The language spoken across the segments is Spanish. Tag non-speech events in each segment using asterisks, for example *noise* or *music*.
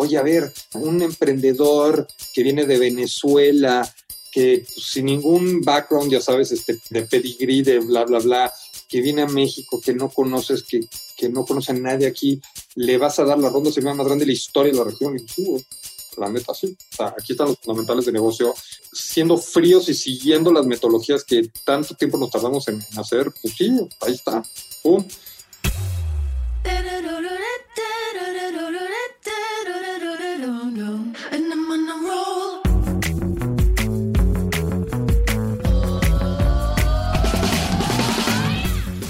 oye, a ver, un emprendedor que viene de Venezuela, que pues, sin ningún background, ya sabes, este, de pedigree, de bla, bla, bla, que viene a México, que no conoces, que, que no conoce a nadie aquí, le vas a dar la ronda semana más grande de la historia de la región. Y uh, la neta, sí. O sea, aquí están los fundamentales de negocio. Siendo fríos y siguiendo las metodologías que tanto tiempo nos tardamos en, hacer, pues sí, ahí está. ¡Pum!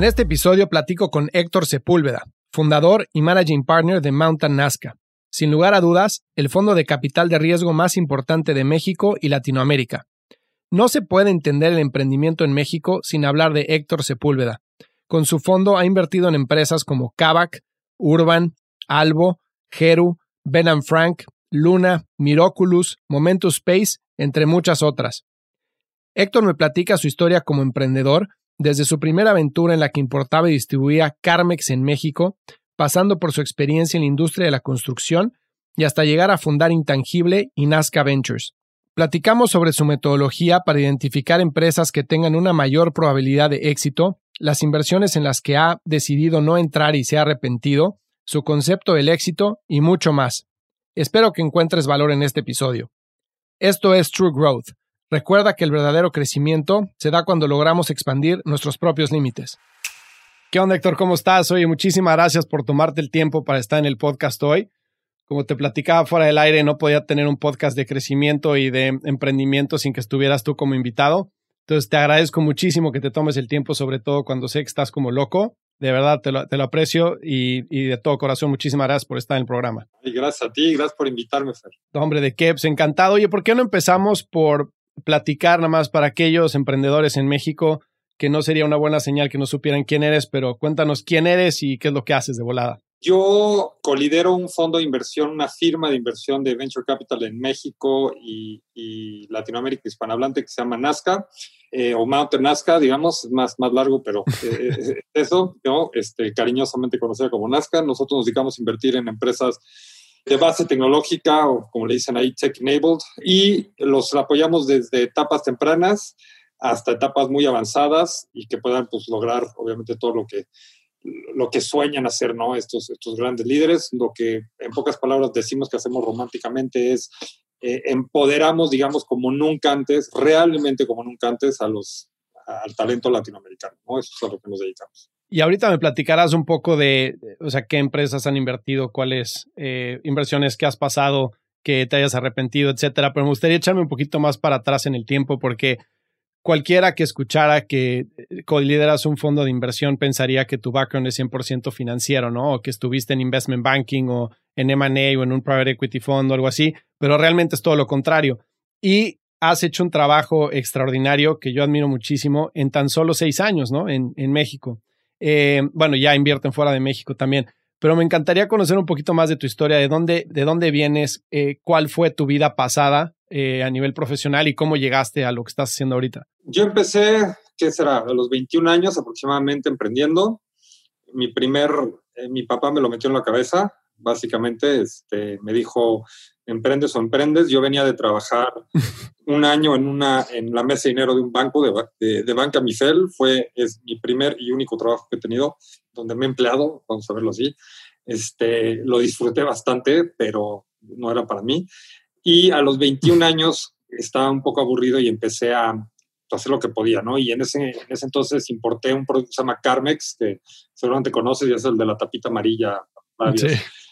En este episodio platico con Héctor Sepúlveda, fundador y managing partner de Mountain Nazca. Sin lugar a dudas, el fondo de capital de riesgo más importante de México y Latinoamérica. No se puede entender el emprendimiento en México sin hablar de Héctor Sepúlveda. Con su fondo ha invertido en empresas como Kavak, Urban, Albo, Geru, Ben Frank, Luna, Miraculous, Momentus Space, entre muchas otras. Héctor me platica su historia como emprendedor desde su primera aventura en la que importaba y distribuía Carmex en México, pasando por su experiencia en la industria de la construcción y hasta llegar a fundar Intangible y Nazca Ventures. Platicamos sobre su metodología para identificar empresas que tengan una mayor probabilidad de éxito, las inversiones en las que ha decidido no entrar y se ha arrepentido, su concepto del éxito y mucho más. Espero que encuentres valor en este episodio. Esto es True Growth, Recuerda que el verdadero crecimiento se da cuando logramos expandir nuestros propios límites. ¿Qué onda, Héctor? ¿Cómo estás? Oye, muchísimas gracias por tomarte el tiempo para estar en el podcast hoy. Como te platicaba fuera del aire, no podía tener un podcast de crecimiento y de emprendimiento sin que estuvieras tú como invitado. Entonces, te agradezco muchísimo que te tomes el tiempo, sobre todo cuando sé que estás como loco. De verdad, te lo, aprecio y, de todo corazón, muchísimas gracias por estar en el programa. Y gracias a ti, gracias por invitarme, Fer. Hombre, de qué, pues encantado. Oye, ¿por qué no empezamos por platicar nada más para aquellos emprendedores en México que no sería una buena señal que no supieran quién eres, pero cuéntanos quién eres y qué es lo que haces de volada. Yo colidero un fondo de inversión, una firma de inversión de Venture Capital en México y, Latinoamérica hispanohablante que se llama Nazca, eh, o Mountain Nazca, digamos, es más, más largo, pero eh, *laughs* eso, ¿no? este, cariñosamente conocida como Nazca. Nosotros nos dedicamos a invertir en empresas de base tecnológica o como le dicen ahí, tech enabled, y los apoyamos desde etapas tempranas hasta etapas muy avanzadas y que puedan pues, lograr obviamente todo lo que, lo que sueñan hacer ¿no? estos, estos grandes líderes. Lo que en pocas palabras decimos que hacemos románticamente es eh, empoderamos, digamos, como nunca antes, realmente como nunca antes a los, al talento latinoamericano. ¿no? Eso es a lo que nos dedicamos. Y ahorita me platicarás un poco de, o sea, qué empresas han invertido, cuáles eh, inversiones que has pasado, que te hayas arrepentido, etcétera. Pero me gustaría echarme un poquito más para atrás en el tiempo, porque cualquiera que escuchara que eh, lideras un fondo de inversión pensaría que tu background es 100% financiero, ¿no? O que estuviste en investment banking o en M&A o en un private equity fund o algo así, pero realmente es todo lo contrario. Y has hecho un trabajo extraordinario que yo admiro muchísimo en tan solo seis años, ¿no? En, en México. Eh, bueno, ya invierten fuera de México también. Pero me encantaría conocer un poquito más de tu historia, de dónde, de dónde vienes, eh, cuál fue tu vida pasada eh, a nivel profesional y cómo llegaste a lo que estás haciendo ahorita. Yo empecé, ¿qué será? A los 21 años aproximadamente emprendiendo. Mi primer, mi papá me lo metió en la cabeza, básicamente, este, me dijo, emprendes o emprendes. Yo venía de trabajar *laughs* un año en, una, en la mesa de dinero de un banco, de, de, Banca Mifel. Fue, es mi primer y único trabajo que he tenido, donde me he empleado, vamos a verlo así. Este, lo disfruté bastante, pero no era para mí. Y a los 21 años estaba un poco aburrido y empecé a, hacer lo que podía, ¿no? Y en ese, en ese entonces importé un producto que se llama Carmex, que seguramente conoces, y es el de la tapita amarilla.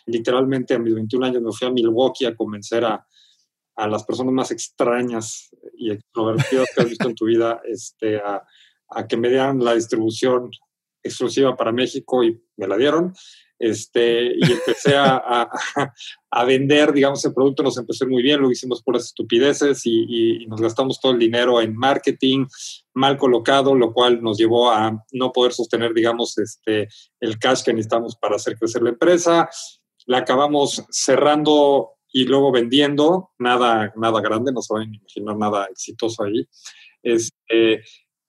Literalmente a mis 21 años me fui a Milwaukee a convencer a, a las personas más extrañas y extrovertidas que has visto en tu vida *laughs* este, a, a, que me dieran la distribución exclusiva para México y me la dieron. Este, y empecé a, a, vender, digamos, el producto nos empezó muy bien, lo hicimos por las estupideces y, y, nos gastamos todo el dinero en marketing mal colocado, lo cual nos llevó a no poder sostener, digamos, este, el cash que necesitamos para hacer crecer la empresa. La acabamos cerrando y luego vendiendo, nada, nada grande, no se van imaginar nada exitoso ahí. Este,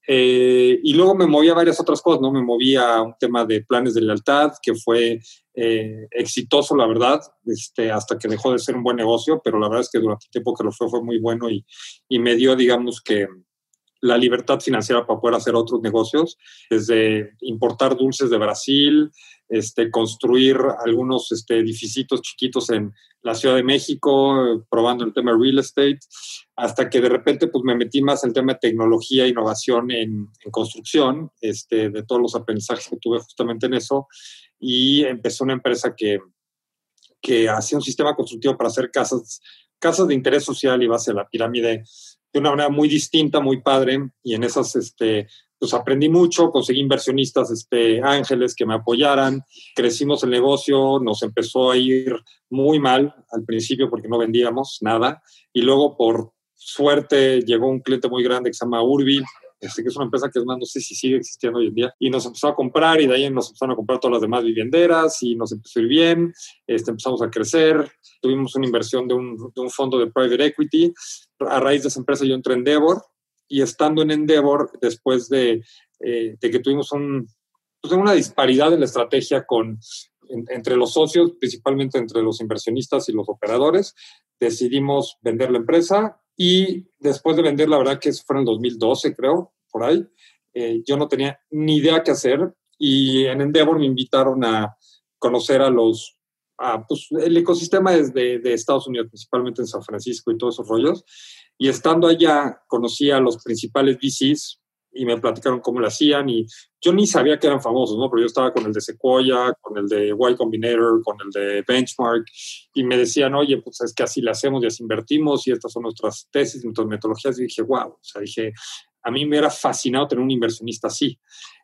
eh, y luego me moví a varias otras cosas, ¿no? Me moví a un tema de planes de lealtad, que fue eh, exitoso, la verdad, este, hasta que dejó de ser un buen negocio, pero la verdad es que durante el tiempo que lo fue fue muy bueno y, y me dio, digamos, que la libertad financiera para poder hacer otros negocios, desde importar dulces de Brasil, este, construir algunos este, edificios chiquitos en la Ciudad de México, probando el tema real estate, hasta que de repente pues, me metí más en el tema de tecnología e innovación en, construcción, este, de todos los aprendizajes que tuve justamente en eso, y empecé una empresa que, que hacía un sistema constructivo para hacer casas, casas de interés social y base a la pirámide de una manera muy distinta, muy padre, y en esas este, pues aprendí mucho, conseguí inversionistas este, ángeles que me apoyaran, crecimos el negocio, nos empezó a ir muy mal al principio porque no vendíamos nada y luego por suerte llegó un cliente muy grande que se llama Urbi, este, que es una empresa que es más, no sé si sigue existiendo hoy en día, y nos empezó a comprar y de ahí nos empezaron a comprar todas las demás vivienderas y nos empezó a ir bien, este, empezamos a crecer, tuvimos una inversión de un, de un fondo de private equity, a raíz de esa empresa yo entré en Endeavor, y estando en Endeavor, después de, eh, que tuvimos un, pues una disparidad en la estrategia con, entre los socios, principalmente entre los inversionistas y los operadores, decidimos vender la empresa y después de vender, la verdad que eso fue en el 2012, creo, por ahí, eh, yo no tenía ni idea qué hacer y en Endeavor me invitaron a conocer a los pues, el ecosistema de, de, Estados Unidos, principalmente en San Francisco y todos esos rollos. Y estando allá, conocí a los principales VCs y me platicaron cómo lo hacían y yo ni sabía que eran famosos, ¿no? Pero yo estaba con el de Sequoia, con el de Y Combinator, con el de Benchmark y me decían, oye, pues es que así le hacemos y así invertimos y estas son nuestras tesis, nuestras metodologías. Y dije, wow, o sea, dije, a mí me era fascinado tener un inversionista así.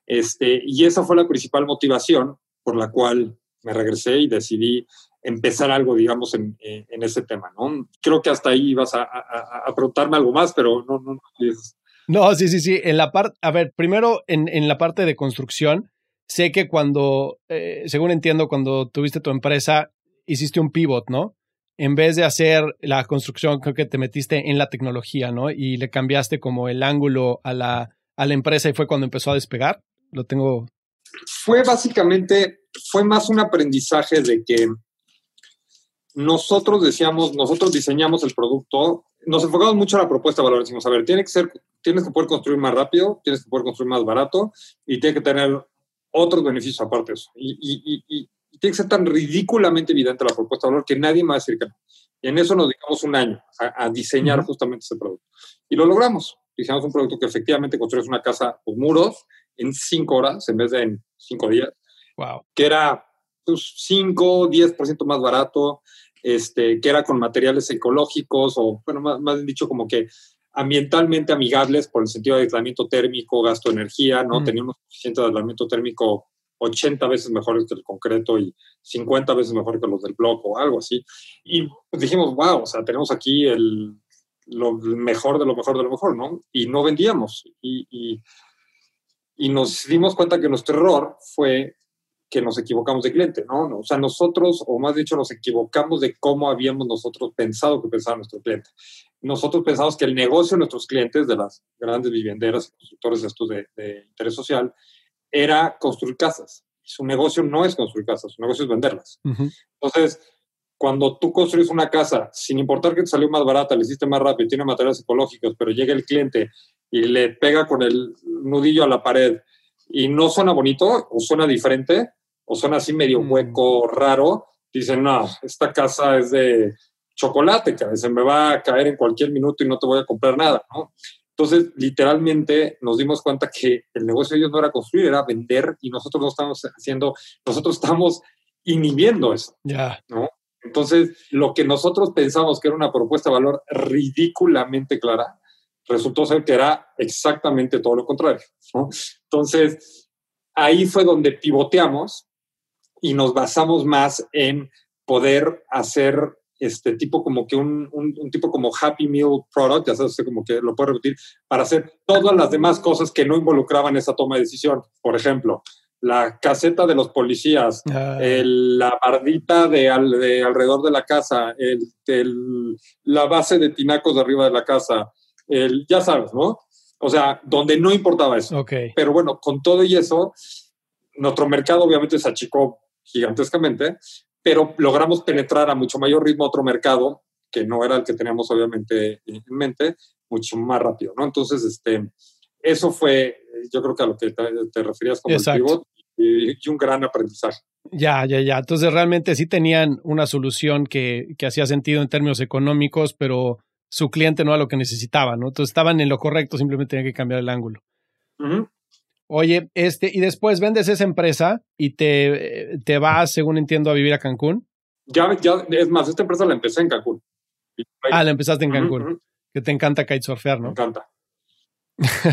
Este, y esa fue la principal motivación por la cual me regresé y decidí empezar algo, digamos, en, en ese tema, ¿no? Creo que hasta ahí ibas a, a, preguntarme algo más, pero no, no, no. Sí, sí, sí. En la parte, a ver, primero en, en, la parte de construcción, sé que cuando, eh, según entiendo, cuando tuviste tu empresa, hiciste un pivot, ¿no? En vez de hacer la construcción, creo que te metiste en la tecnología, ¿no? Y le cambiaste como el ángulo a la, a la empresa y fue cuando empezó a despegar. Lo tengo. Fue básicamente, fue más un aprendizaje de que nosotros decíamos, nosotros diseñamos el producto, nos enfocamos mucho en la propuesta de valor. Decimos, a ver, tiene que ser, tienes que poder construir más rápido, tienes que poder construir más barato y tiene que tener otros beneficios aparte de eso. Y, y, tiene que ser tan ridículamente evidente la propuesta de valor que nadie me va a decir que no. Y en eso nos dedicamos un año a, diseñar justamente ese producto. Y lo logramos. Diseñamos un producto que efectivamente construyes una casa con muros en cinco horas en vez de en cinco días. Wow. Que era pues, 5, 10% más barato, este, que era con materiales ecológicos o, bueno, más, más dicho como que ambientalmente amigables por el sentido de aislamiento térmico, gasto de energía, ¿no? Mm. Tenía un coeficiente de aislamiento térmico 80 veces mejores que el concreto y 50 veces mejor que los del bloque o algo así. Y pues dijimos, wow, o sea, tenemos aquí el, lo mejor de lo mejor de lo mejor, ¿no? Y no vendíamos. Y, y, y nos dimos cuenta que nuestro error fue que nos equivocamos de cliente, ¿no? O sea, nosotros, o más dicho, nos equivocamos de cómo habíamos nosotros pensado que pensaba nuestro cliente. Nosotros pensamos que el negocio de nuestros clientes, de las grandes vivienderas y constructores de estos de, interés social, era construir casas. Su negocio no es construir casas, su negocio es venderlas. Entonces, cuando tú construyes una casa, sin importar que te salió más barata, le hiciste más rápido, tiene materiales ecológicos, pero llega el cliente y le pega con el nudillo a la pared y no suena bonito o suena diferente o suena así medio mm. hueco, raro, dicen, no, esta casa es de chocolate, que se me va a caer en cualquier minuto y no te voy a comprar nada, ¿no? Entonces, literalmente nos dimos cuenta que el negocio de ellos no era construir, era vender y nosotros no estamos haciendo, nosotros estamos inhibiendo eso. Ya. ¿no? Entonces, lo que nosotros pensamos que era una propuesta de valor ridículamente clara, resultó ser que era exactamente todo lo contrario. ¿no? Entonces, ahí fue donde pivoteamos y nos basamos más en poder hacer este tipo como que un, un, tipo como Happy Meal Product, ya sabes, como que lo puedo repetir, para hacer todas las demás cosas que no involucraban esa toma de decisión. Por ejemplo, la caseta de los policías, ah. la bardita de, de, alrededor de la casa, el, la base de tinacos de arriba de la casa, el, ya sabes, ¿no? O sea, donde no importaba eso. Okay. Pero bueno, con todo y eso, nuestro mercado obviamente se achicó gigantescamente, pero logramos penetrar a mucho mayor ritmo otro mercado que no era el que teníamos obviamente en mente, mucho más rápido, ¿no? Entonces, este, eso fue, yo creo que a lo que te, referías como el pivot y, y, un gran aprendizaje. Ya, ya, ya. Entonces, realmente sí tenían una solución que, que hacía sentido en términos económicos, pero su cliente no a lo que necesitaba, ¿no? Entonces estaban en lo correcto, simplemente tenían que cambiar el ángulo. Oye, este, y después vendes esa empresa y te, te vas, según entiendo, a vivir a Cancún. Ya, ya, es más, esta empresa la empecé en Cancún. Ah, la empezaste en Cancún. Que te encanta kitesurfear, ¿no? Me encanta.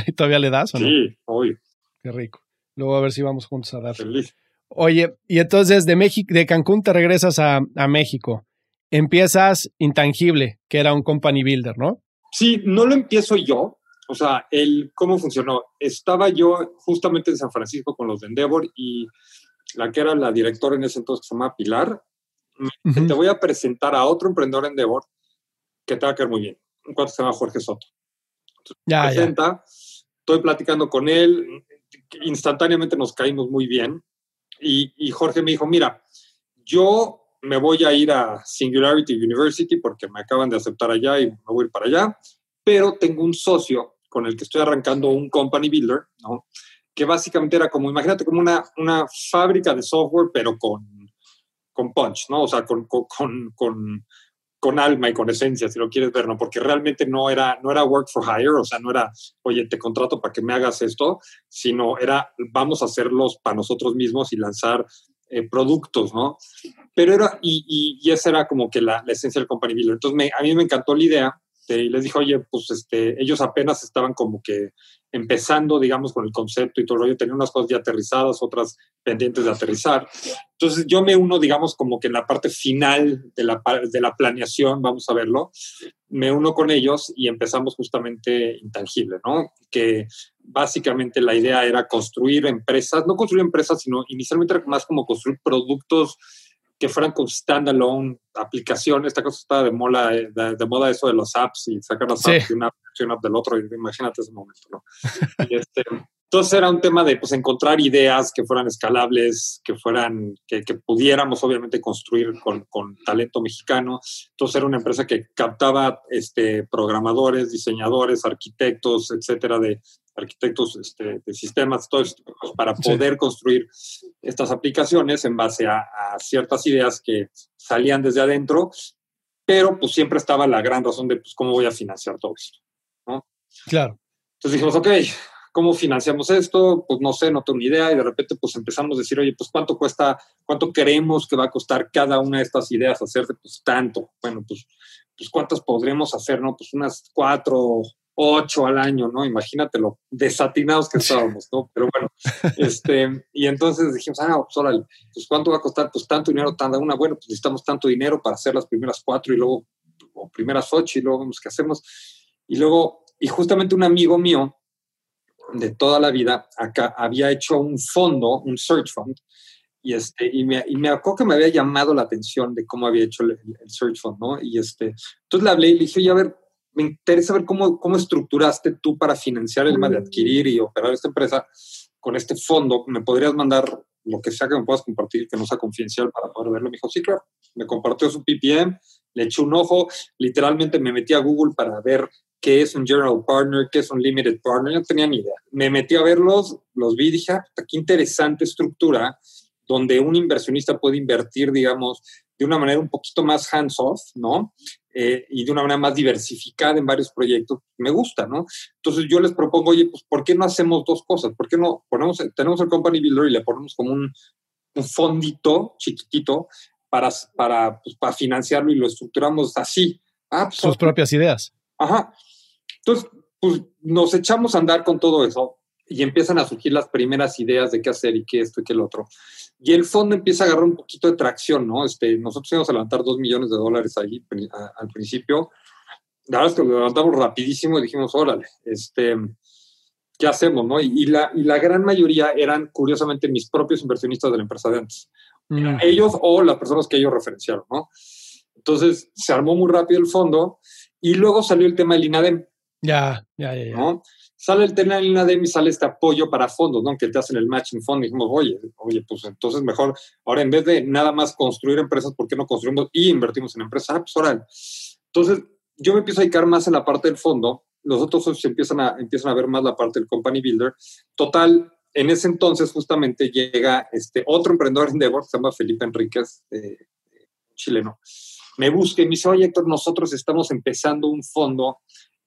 ¿Y *laughs* todavía le das o no? Sí, obvio. Qué rico. Luego a ver si vamos juntos a dar. Feliz. Oye, y entonces de México, de Cancún te regresas a, a México empiezas Intangible, que era un company builder, ¿no? Sí, no lo empiezo yo. O sea, el, ¿cómo funcionó? Estaba yo justamente en San Francisco con los de Endeavor y la que era la directora en ese entonces, se llama Pilar, te voy a presentar a otro emprendedor en Endeavor que te va a caer muy bien. Un cuarto se llama Jorge Soto. ya, presenta, estoy platicando con él, instantáneamente nos caímos muy bien y, y Jorge me dijo, mira, yo me voy a ir a Singularity University porque me acaban de aceptar allá y me voy a ir para allá, pero tengo un socio con el que estoy arrancando un company builder, que básicamente era como, imagínate, como una, una fábrica de software, pero con, con punch, ¿no? O sea, con, con, con, con alma y con esencia, si lo quieres ver, ¿no? Porque realmente no era, no era work for hire, o sea, no era, oye, te contrato para que me hagas esto, sino era, vamos a hacerlos para nosotros mismos y lanzar eh, productos, ¿no? Pero era, y, y, esa era como que la, la esencia del company builder. Entonces, a mí me encantó la idea y les dije, oye, pues este, ellos apenas estaban como que empezando, digamos, con el concepto y todo. Yo tenía unas cosas ya aterrizadas, otras pendientes de aterrizar. Entonces, yo me uno, digamos, como que en la parte final de la, de la planeación, vamos a verlo, me uno con ellos y empezamos justamente Intangible, ¿no? Que básicamente la idea era construir empresas, no construir empresas, sino inicialmente era más como construir productos que fueran con standalone aplicaciones. Esta cosa estaba de moda, de, moda eso de los apps y sacar las apps de una app del otro. Imagínate ese momento, ¿no? Este, entonces era un tema de pues, encontrar ideas que fueran escalables, que fueran, que, que pudiéramos obviamente construir con, con, talento mexicano. Entonces era una empresa que captaba este, programadores, diseñadores, arquitectos, etcétera, de, arquitectos este, de sistemas, todo esto, pues, para poder construir estas aplicaciones en base a, ciertas ideas que salían desde adentro, pero pues siempre estaba la gran razón de pues, cómo voy a financiar todo esto. ¿no? Claro. Entonces dijimos, ok, ¿cómo financiamos esto? Pues no sé, no tengo ni idea. Y de repente pues empezamos a decir, oye, pues cuánto cuesta, cuánto creemos que va a costar cada una de estas ideas hacerse, pues tanto. Bueno, pues, pues cuántas podremos hacer, ¿no? Pues unas cuatro ocho al año, ¿no? Imagínate lo desatinados que estábamos, ¿no? Pero bueno, *laughs* este, y entonces dijimos, ah, pues órale, pues ¿cuánto va a costar? Pues tanto dinero, tanta una, bueno, pues necesitamos tanto dinero para hacer las primeras cuatro y luego, o primeras ocho y luego vemos qué hacemos. Y luego, y justamente un amigo mío de toda la vida acá había hecho un fondo, un search fund, y, este, y, me, y me acuerdo que me había llamado la atención de cómo había hecho el, el search fund, ¿no? Y este, entonces le hablé y le dije, oye, a ver, me interesa ver cómo, cómo estructuraste tú para financiar el tema de adquirir y operar esta empresa con este fondo. ¿Me podrías mandar lo que sea que me puedas compartir que no sea confidencial para poder verlo? Me dijo, sí, claro. Me compartió su PPM, le eché un ojo, literalmente me metí a Google para ver qué es un General Partner, qué es un Limited Partner, no tenía ni idea. Me metí a verlos, los vi y dije, ah, qué interesante estructura donde un inversionista puede invertir, digamos, de una manera un poquito más hands-off, ¿no? Eh, y de una manera más diversificada en varios proyectos, me gusta, ¿no? Entonces yo les propongo, oye, pues, ¿por qué no hacemos dos cosas? ¿Por qué no ponemos, tenemos el Company Builder y le ponemos como un, un fondito chiquitito para, para, pues, para financiarlo y lo estructuramos así? Ah, pues, Sus propias ideas. Ajá. Entonces, pues nos echamos a andar con todo eso y empiezan a surgir las primeras ideas de qué hacer y qué esto y qué el otro. Y el fondo empieza a agarrar un poquito de tracción, ¿no? Este, nosotros íbamos a levantar dos millones de dólares ahí al principio. La verdad es que lo levantamos rapidísimo y dijimos, órale, este, ¿qué hacemos, no? Y, la, y la gran mayoría eran, curiosamente, mis propios inversionistas de la empresa de antes. Mm. Ellos o las personas que ellos referenciaron, ¿no? Entonces, se armó muy rápido el fondo y luego salió el tema del INADEM. Ya, ya, ya. ¿no? Sale el tema del INADEM y sale este apoyo para fondos, ¿no? Que te hacen el matching fund. Y dijimos, oye, oye, pues entonces mejor, ahora en vez de nada más construir empresas, ¿por qué no construimos y invertimos en empresas? Ah, pues ahora. Entonces, yo me empiezo a dedicar más en la parte del fondo. Los otros socios empiezan a, empiezan a ver más la parte del company builder. Total, en ese entonces justamente llega este otro emprendedor en Endeavor, se llama Felipe Enríquez, eh, chileno. Me busca y me dice, oye Héctor, nosotros estamos empezando un fondo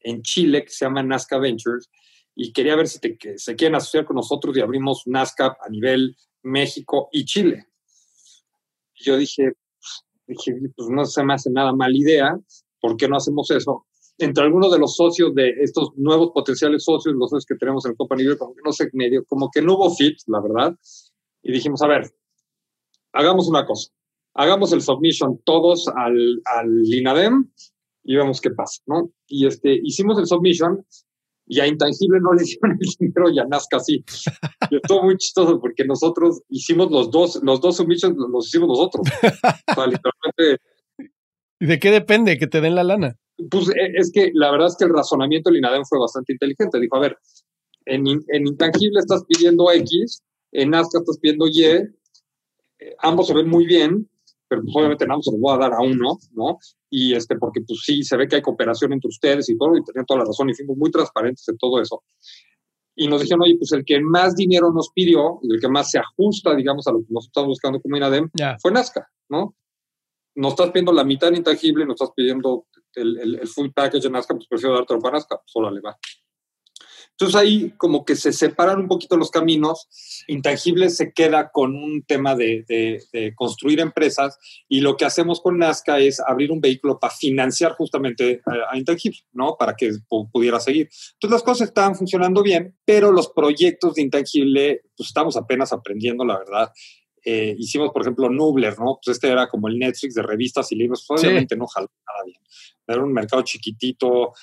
en Chile que se llama Nazca Ventures y quería ver si te, que se quieren asociar con nosotros y abrimos Nazca a nivel México y Chile. yo dije, dije, pues no se me hace nada mala idea, ¿por qué no hacemos eso? Entre algunos de los socios de estos nuevos potenciales socios, los socios que tenemos en el Copa Nivel, como que no sé, medio, como que no hubo fit, la verdad. Y dijimos, a ver, hagamos una cosa. Hagamos el submission todos al, al INADEM y vemos qué pasa, ¿no? Y este, hicimos el submission y a Intangible no le dieron el dinero y a Nazca sí. Y estuvo muy chistoso porque nosotros hicimos los dos, los dos submissions los hicimos nosotros. *laughs* ¿Y de qué depende que te den la lana? Pues e, es que la verdad es que el razonamiento del INADEM fue bastante inteligente. Dijo, a ver, en, en Intangible estás pidiendo X, en Nazca estás pidiendo Y, eh, ambos se ven muy bien, pero pues obviamente nada se los voy a dar a uno, ¿no? Y este, porque pues sí, se ve que hay cooperación entre ustedes y todo, y tenían toda la razón, y fuimos muy transparentes en todo eso. Y nos dijeron, oye, pues el que más dinero nos pidió, el que más se ajusta, digamos, a lo que nosotros estamos buscando como INADEM, fue Nazca, ¿no? Nos estás pidiendo la mitad intangible, nos estás pidiendo el, el, full package de Nazca, pues prefiero darte para Nazca, pues órale, va. Entonces ahí como que se separan un poquito los caminos, Intangible se queda con un tema de, construir empresas y lo que hacemos con Nazca es abrir un vehículo para financiar justamente a, Intangible, ¿no? Para que pudiera seguir. Entonces las cosas estaban funcionando bien, pero los proyectos de Intangible, pues estamos apenas aprendiendo, la verdad. Eh, hicimos, por ejemplo, Nubler, ¿no? Pues este era como el Netflix de revistas y libros, obviamente no jaló nada bien. Era un mercado chiquitito,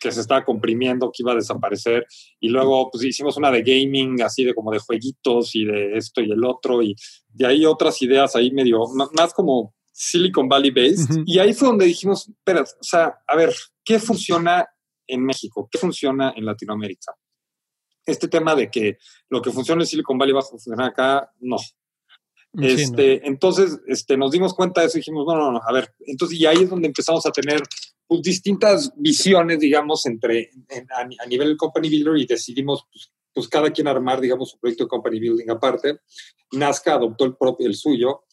que se estaba comprimiendo, que iba a desaparecer. Y luego pues hicimos una de gaming, así de como de jueguitos y de esto y el otro. Y de ahí otras ideas ahí medio, más como Silicon Valley based. Y ahí fue donde dijimos, espera, o sea, a ver, ¿qué funciona en México? ¿Qué funciona en Latinoamérica? Este tema de que lo que funciona en Silicon Valley va a funcionar acá, no. Este, Entonces, este, nos dimos cuenta de eso y dijimos, no, no, no, a ver, entonces, y ahí es donde empezamos a tener pues, distintas visiones, digamos, entre a, nivel del company builder y decidimos, pues, pues, cada quien armar, digamos, su proyecto de company building aparte. Nazca adoptó el propio, el suyo,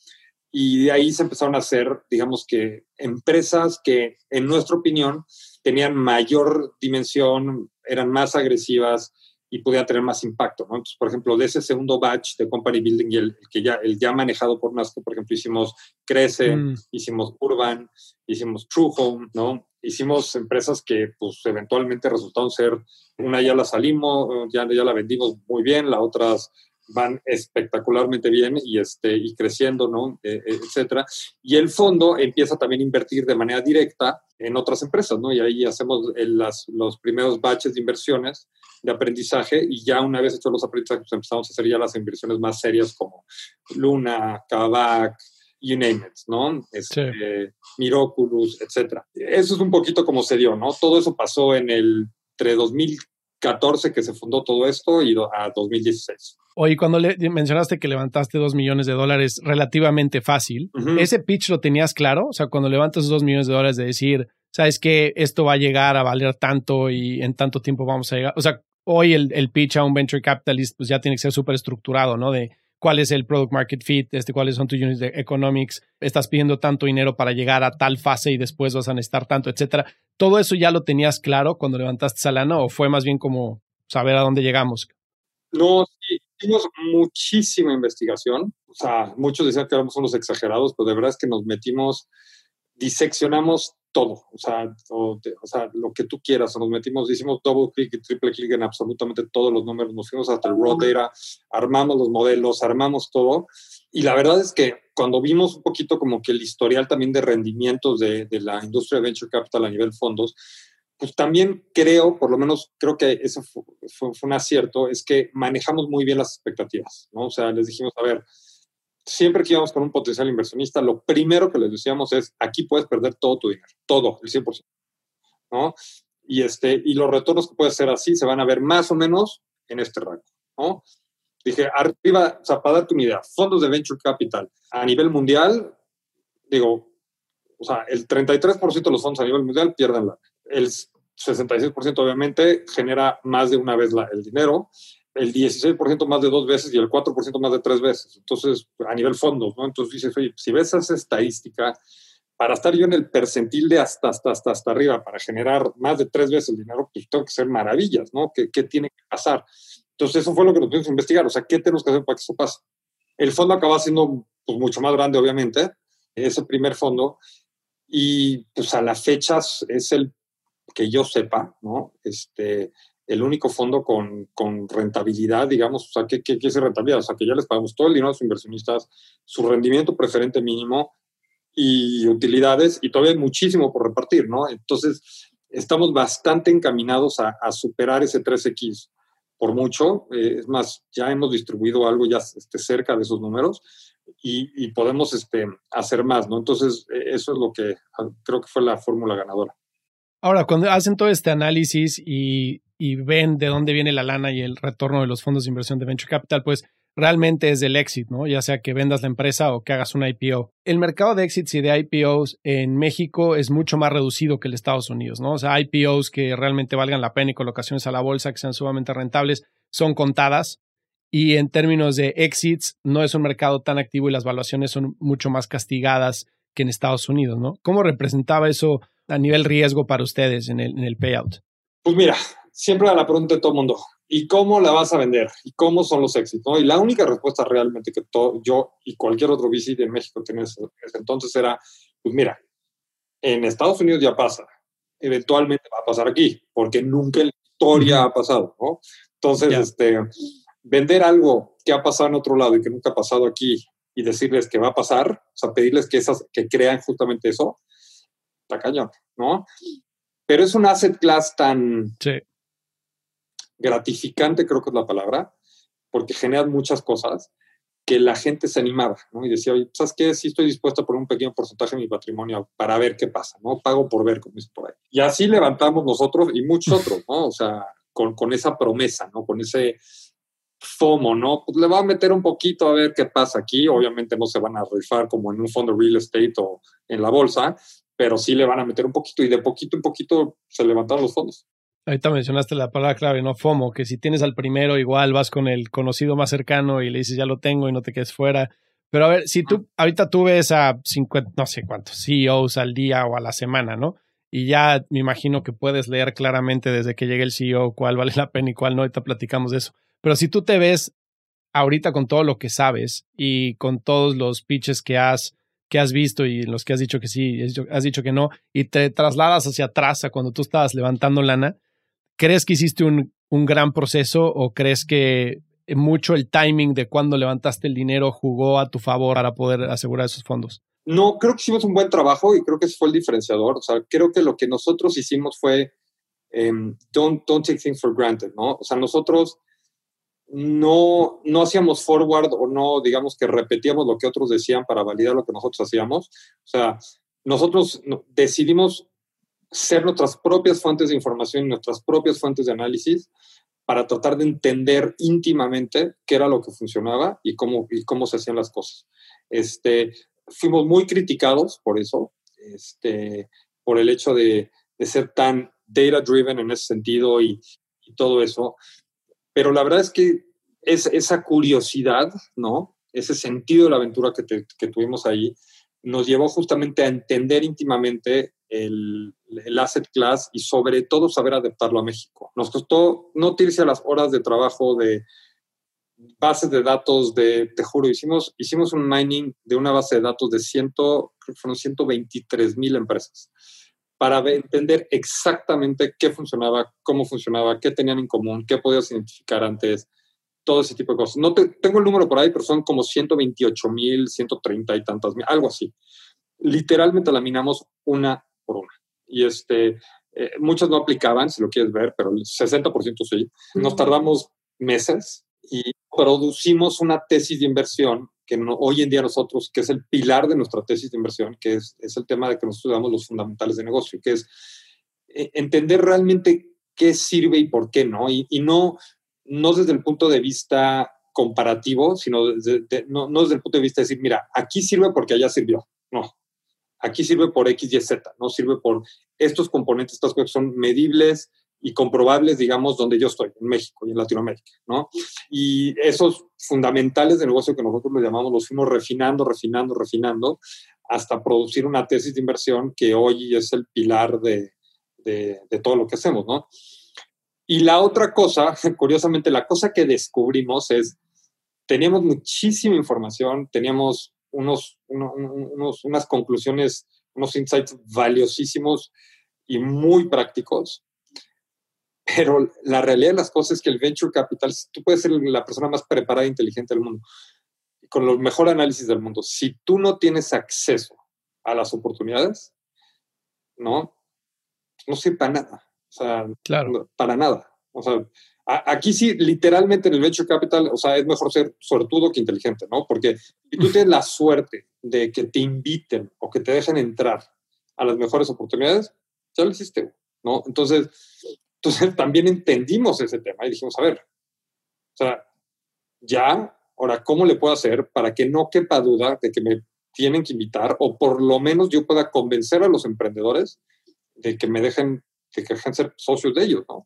y de ahí se empezaron a hacer, digamos que, empresas que, en nuestra opinión, tenían mayor dimensión, eran más agresivas, y podía tener más impacto. ¿no? Entonces, por ejemplo, de ese segundo batch de Company Building y el, que ya, el ya manejado por Nasco, por ejemplo, hicimos Crece, mm. hicimos Urban, hicimos True Home, ¿no? Hicimos empresas que pues eventualmente resultaron ser, una ya la salimos, ya, ya la vendimos muy bien, las otras van espectacularmente bien y, este, y creciendo, ¿no? E, e, etcétera. Y el fondo empieza también a invertir de manera directa en otras empresas, ¿no? Y ahí hacemos las, los primeros batches de inversiones de aprendizaje y ya una vez hechos los aprendizajes pues empezamos a hacer ya las inversiones más serias como Luna, Kavak, you name it, ¿no? Este, Miraculous, etcétera. Eso es un poquito como se dio, ¿no? Todo eso pasó en el entre 2014 que se fundó todo esto y a 2016. Oye, cuando le mencionaste que levantaste dos millones de dólares relativamente fácil, ¿ese pitch lo tenías claro? O sea, cuando levantas dos millones de dólares de decir, sabes que esto va a llegar a valer tanto y en tanto tiempo vamos a llegar. O sea, hoy el, el pitch a un venture capitalist pues ya tiene que ser súper estructurado, ¿no? De cuál es el product market fit, este, cuáles son tus units de economics, estás pidiendo tanto dinero para llegar a tal fase y después vas a necesitar tanto, etcétera. ¿Todo eso ya lo tenías claro cuando levantaste Salana o fue más bien como saber a dónde llegamos? No, sí, hicimos muchísima investigación. O sea, muchos decían que éramos unos exagerados, pero de verdad es que nos metimos, diseccionamos todo, o sea, o, sea, lo que tú quieras, nos metimos, hicimos double click y triple click en absolutamente todos los números, nos fuimos hasta el raw data, armamos los modelos, armamos todo, y la verdad es que cuando vimos un poquito como que el historial también de rendimientos de, de la industria de venture capital a nivel fondos, pues también creo, por lo menos creo que eso fue, fue, un acierto, es que manejamos muy bien las expectativas, ¿no? O sea, les dijimos, a ver, siempre que íbamos con un potencial inversionista, lo primero que les decíamos es, aquí puedes perder todo tu dinero, todo, el 100%, ¿no? Y, este, y los retornos que puedes hacer así se van a ver más o menos en este rango, ¿no? Dije, arriba, o sea, para darte una idea, fondos de venture capital a nivel mundial, digo, o sea, el 33% de los fondos a nivel mundial pierden la, el 66% obviamente genera más de una vez la, el dinero el 16% más de dos veces y el 4% más de tres veces. Entonces, a nivel fondos, ¿no? Entonces dices, oye, si ves esa estadística, para estar yo en el percentil de hasta, hasta, hasta, hasta arriba, para generar más de tres veces el dinero, pues tengo que ser maravillas, ¿no? ¿Qué, ¿Qué, tiene que pasar? Entonces, eso fue lo que nos tuvimos que investigar. O sea, ¿qué tenemos que hacer para que eso pase? El fondo acaba siendo pues, mucho más grande, obviamente, ese primer fondo, y pues a las fechas es el que yo sepa, ¿no? Este, el único fondo con, con, rentabilidad, digamos, o sea, ¿qué, ¿qué, qué, es rentabilidad? O sea, que ya les pagamos todo el dinero a los inversionistas, su rendimiento preferente mínimo y utilidades, y todavía muchísimo por repartir, ¿no? Entonces, estamos bastante encaminados a, superar ese 3X por mucho. Eh, es más, ya hemos distribuido algo ya este, cerca de esos números y, y podemos este, hacer más, ¿no? Entonces, e, eso es lo que ah, creo que fue la fórmula ganadora. Ahora, cuando hacen todo este análisis y, ven de dónde viene la lana y el retorno de los fondos de inversión de Venture Capital, pues realmente es del exit, ¿no? Ya sea que vendas la empresa o que hagas una IPO. El mercado de exits y de IPOs en México es mucho más reducido que el Estados Unidos, ¿no? O sea, IPOs que realmente valgan la pena y colocaciones a la bolsa que sean sumamente rentables son contadas. Y en términos de exits, no es un mercado tan activo y las valuaciones son mucho más castigadas que en Estados Unidos, ¿no? ¿Cómo representaba eso a nivel riesgo para ustedes en el, en el payout? Pues mira, siempre a la pregunta de todo el mundo, ¿y cómo la vas a vender? ¿Y cómo son los éxitos? Y la única respuesta realmente que todo, yo y cualquier otro VC de México tenía ese, entonces era, pues mira, en Estados Unidos ya pasa, eventualmente va a pasar aquí, porque nunca en la historia ha pasado, ¿no? Entonces, este, vender algo que ha pasado en otro lado y que nunca ha pasado aquí y decirles que va a pasar, o sea, pedirles que, esas, que crean justamente eso, está cañón, ¿no? Pero es un asset class tan gratificante, creo que es la palabra, porque genera muchas cosas que la gente se animaba, ¿no? Y decía, oye, ¿sabes qué? Sí estoy dispuesto a poner un pequeño porcentaje de mi patrimonio para ver qué pasa, ¿no? Pago por ver, como dice por ahí. Y así levantamos nosotros y muchos otros, ¿no? O sea, con, con esa promesa, ¿no? Con ese FOMO, ¿no? Pues le va a meter un poquito a ver qué pasa aquí. Obviamente no se van a rifar como en un fondo real estate o en la bolsa, pero sí le van a meter un poquito y de poquito en poquito se levantaron los fondos. Ahorita mencionaste la palabra clave, ¿no? FOMO, que si tienes al primero, igual vas con el conocido más cercano y le dices ya lo tengo y no te quedes fuera. Pero a ver, si tú, ahorita tú ves a 50, no sé cuántos CEOs al día o a la semana, ¿no? Y ya me imagino que puedes leer claramente desde que llegue el CEO cuál vale la pena y cuál no, ahorita platicamos de eso. Pero si tú te ves ahorita con todo lo que sabes y con todos los pitches que has que has visto y los que has dicho que sí, has dicho que no, y te trasladas hacia atrás a cuando tú estabas levantando lana, ¿crees que hiciste un, un gran proceso o crees que mucho el timing de cuando levantaste el dinero jugó a tu favor para poder asegurar esos fondos? No, creo que hicimos un buen trabajo y creo que ese fue el diferenciador. O sea, creo que lo que nosotros hicimos fue don't, don't take things for granted, ¿no? O sea, nosotros no, no hacíamos forward o no, digamos que repetíamos lo que otros decían para validar lo que nosotros hacíamos. O sea, nosotros decidimos ser nuestras propias fuentes de información y nuestras propias fuentes de análisis para tratar de entender íntimamente qué era lo que funcionaba y cómo, y cómo se hacían las cosas. Este, fuimos muy criticados por eso, este, por el hecho de, de ser tan data driven en ese sentido y, y todo eso. Pero la verdad es que es, esa curiosidad, ¿no? Ese sentido de la aventura que, que tuvimos ahí, nos llevó justamente a entender íntimamente el, el, asset class y sobre todo saber adaptarlo a México. Nos costó no tirarse a las horas de trabajo de bases de datos de, te juro, hicimos, hicimos un mining de una base de datos de ciento, fueron 123 mil empresas para entender exactamente qué funcionaba, cómo funcionaba, qué tenían en común, qué podías identificar antes, todo ese tipo de cosas. No tengo el número por ahí, pero son como 128 mil, 130 y tantas mil, algo así. Literalmente la minamos una por una. Y este, eh, muchos no aplicaban, si lo quieres ver, pero el 60% sí. Nos tardamos meses y producimos una tesis de inversión que hoy en día nosotros, que es el pilar de nuestra tesis de inversión, que es, es el tema de que nosotros damos los fundamentales de negocio, que es eh, entender realmente qué sirve y por qué no, y, y no no desde el punto de vista comparativo, sino desde, no, no, desde el punto de vista de decir, mira, aquí sirve porque allá sirvió. No, aquí sirve por X, Y, Z, no sirve por estos componentes, estas cosas son medibles y comprobables, digamos, donde yo estoy, en México y en Latinoamérica, ¿no? Y esos fundamentales de negocio que nosotros los llamamos, los fuimos refinando, refinando, refinando, hasta producir una tesis de inversión que hoy es el pilar de, de, de todo lo que hacemos, ¿no? Y la otra cosa, *laughs* curiosamente, la cosa que descubrimos es, teníamos muchísima información, teníamos unos, unos, unas conclusiones, unos insights valiosísimos y muy prácticos, pero la realidad de las cosas es que el venture capital, tú puedes ser la persona más preparada e inteligente del mundo, con los mejor análisis del mundo. Si tú no tienes acceso a las oportunidades, no, no sirve para nada. O sea, claro. para nada. O sea, aquí sí, literalmente en el venture capital, o sea, es mejor ser suertudo que inteligente, ¿no? Porque si tú tienes la suerte de que te inviten o que te dejen entrar a las mejores oportunidades, ya lo hiciste, ¿no? Entonces, entonces *laughs* también entendimos ese tema y dijimos, a ver, o sea, ya, ahora, ¿cómo le puedo hacer para que no quepa duda de que me tienen que invitar o por lo menos yo pueda convencer a los emprendedores de que me dejen que dejen ser socios de ellos, ¿no?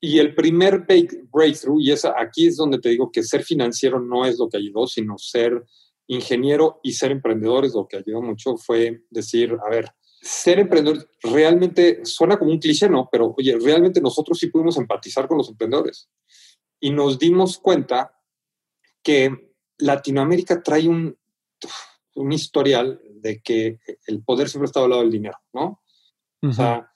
Y el primer breakthrough, y esa, aquí es donde te digo que ser financiero no es lo que ayudó, sino ser ingeniero y ser emprendedor es lo que ayudó mucho, fue decir, a ver, ser emprendedor realmente suena como un cliché, ¿no? Pero oye, realmente nosotros sí pudimos empatizar con los emprendedores. Y nos dimos cuenta que Latinoamérica trae un, un historial de que el poder siempre está al lado del dinero, ¿no? O sea,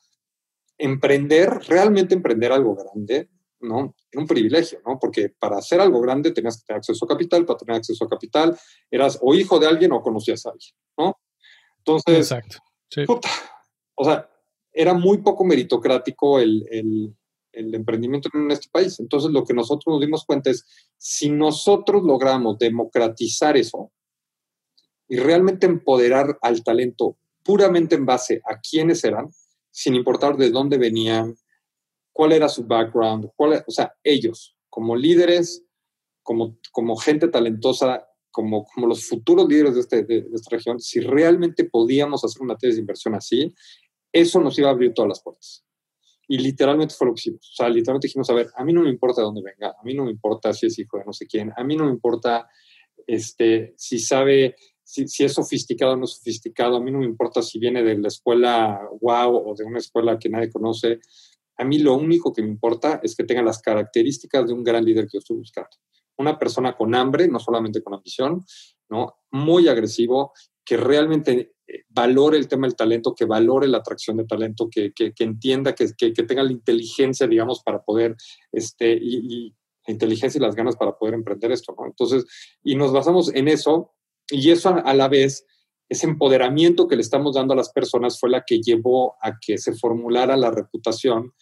emprender, realmente emprender algo grande, ¿no? Era un privilegio, ¿no? Porque para hacer algo grande tenías que tener acceso a capital, para tener acceso a capital eras o hijo de alguien o conocías a alguien, ¿no? Entonces, Exacto. O sea, era muy poco meritocrático el, el, el, emprendimiento en este país. Entonces, lo que nosotros nos dimos cuenta es, si nosotros logramos democratizar eso y realmente empoderar al talento puramente en base a quiénes eran, sin importar de dónde venían, cuál era su background, cuál, o sea, ellos como líderes, como, como gente talentosa, como, como los futuros líderes de, este, de, esta región, si realmente podíamos hacer una tesis de inversión así, eso nos iba a abrir todas las puertas. Y literalmente fue lo que hicimos. O sea, literalmente dijimos, a ver, a mí no me importa de dónde venga, a mí no me importa si es hijo de no sé quién, a mí no me importa este, si sabe si, es sofisticado o no sofisticado, a mí no me importa si viene de la escuela wow o de una escuela que nadie conoce. A mí lo único que me importa es que tenga las características de un gran líder que yo estoy buscando. Una persona con hambre, no solamente con ambición, ¿no? muy agresivo, que realmente eh, valore el tema del talento, que valore la atracción de talento, que, que, entienda, que, que, tenga la inteligencia, digamos, para poder, este, la inteligencia y las ganas para poder emprender esto, ¿no? Entonces, y nos basamos en eso y eso a la vez, ese empoderamiento que le estamos dando a las personas fue la que llevó a que se formulara la reputación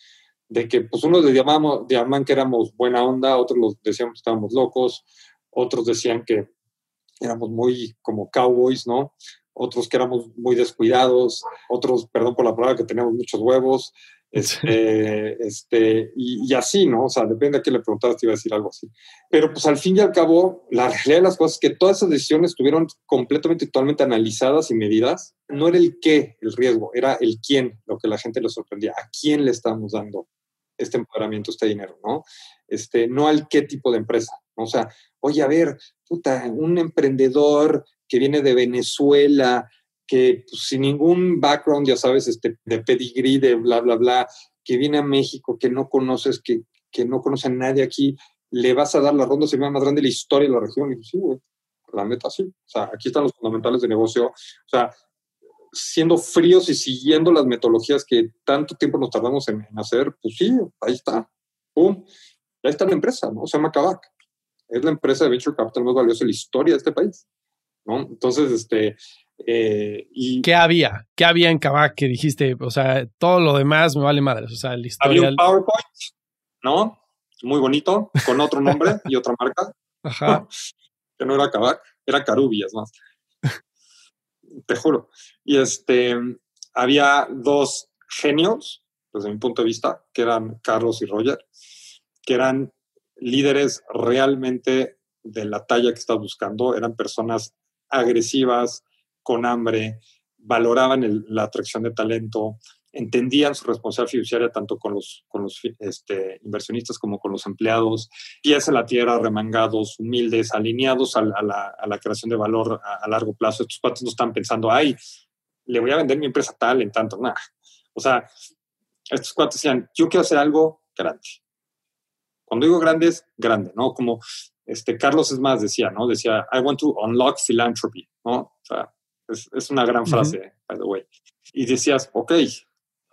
de que pues unos le llamamos, llaman que éramos buena onda, otros los decíamos que estábamos locos, otros decían que éramos muy como cowboys, ¿no? Otros que éramos muy descuidados, otros, perdón por la palabra, que teníamos muchos huevos, este, este, y, así, ¿no? O sea, depende a quién le preguntabas, te iba a decir algo así. Pero pues al fin y al cabo, la realidad de las cosas es que todas esas decisiones estuvieron completamente, totalmente analizadas y medidas. No era el qué el riesgo, era el quién lo que la gente le sorprendía. ¿A quién le estamos dando este empoderamiento, este dinero, ¿no? Este, no al qué tipo de empresa. O sea, oye, a ver, puta, un emprendedor que viene de Venezuela, que pues, sin ningún background, ya sabes, este, de pedigrí, de bla, bla, bla, que viene a México, que no conoces, que, que no conoce a nadie aquí, le vas a dar la ronda semana más grande de la historia de la región. Y sí, güey, la neta sí. O sea, aquí están los fundamentales de negocio. O sea, siendo fríos y siguiendo las metodologías que tanto tiempo nos tardamos en, hacer, pues sí, ahí está. ¡Pum! Ahí está la empresa, ¿no? Se llama Kavak. Es la empresa de venture capital más valiosa de la historia de este país, ¿no? Entonces, este... Eh, y ¿Qué había? ¿Qué había en Kavak que dijiste? O sea, todo lo demás me vale madres. O sea, la historia... Había un PowerPoint, ¿no? Muy bonito, con otro nombre y otra marca. *laughs* Ajá. *laughs* que no era Kavak, era Carubias más te juro. Y este, había dos genios, desde mi punto de vista, que eran Carlos y Roger, que eran líderes realmente de la talla que estás buscando, eran personas agresivas, con hambre, valoraban la atracción de talento, entendían su responsabilidad fiduciaria tanto con los, con los este, inversionistas como con los empleados, pies en la tierra, remangados, humildes, alineados a, la, a la, creación de valor a, largo plazo. Estos cuates no están pensando, ay, le voy a vender mi empresa tal en tanto, nada. O sea, estos cuates decían, yo quiero hacer algo grande. Cuando digo grande es grande, ¿no? Como este Carlos es más decía, ¿no? Decía, I want to unlock philanthropy, ¿no? O sea, es, es una gran frase, by the way. Y decías, ok,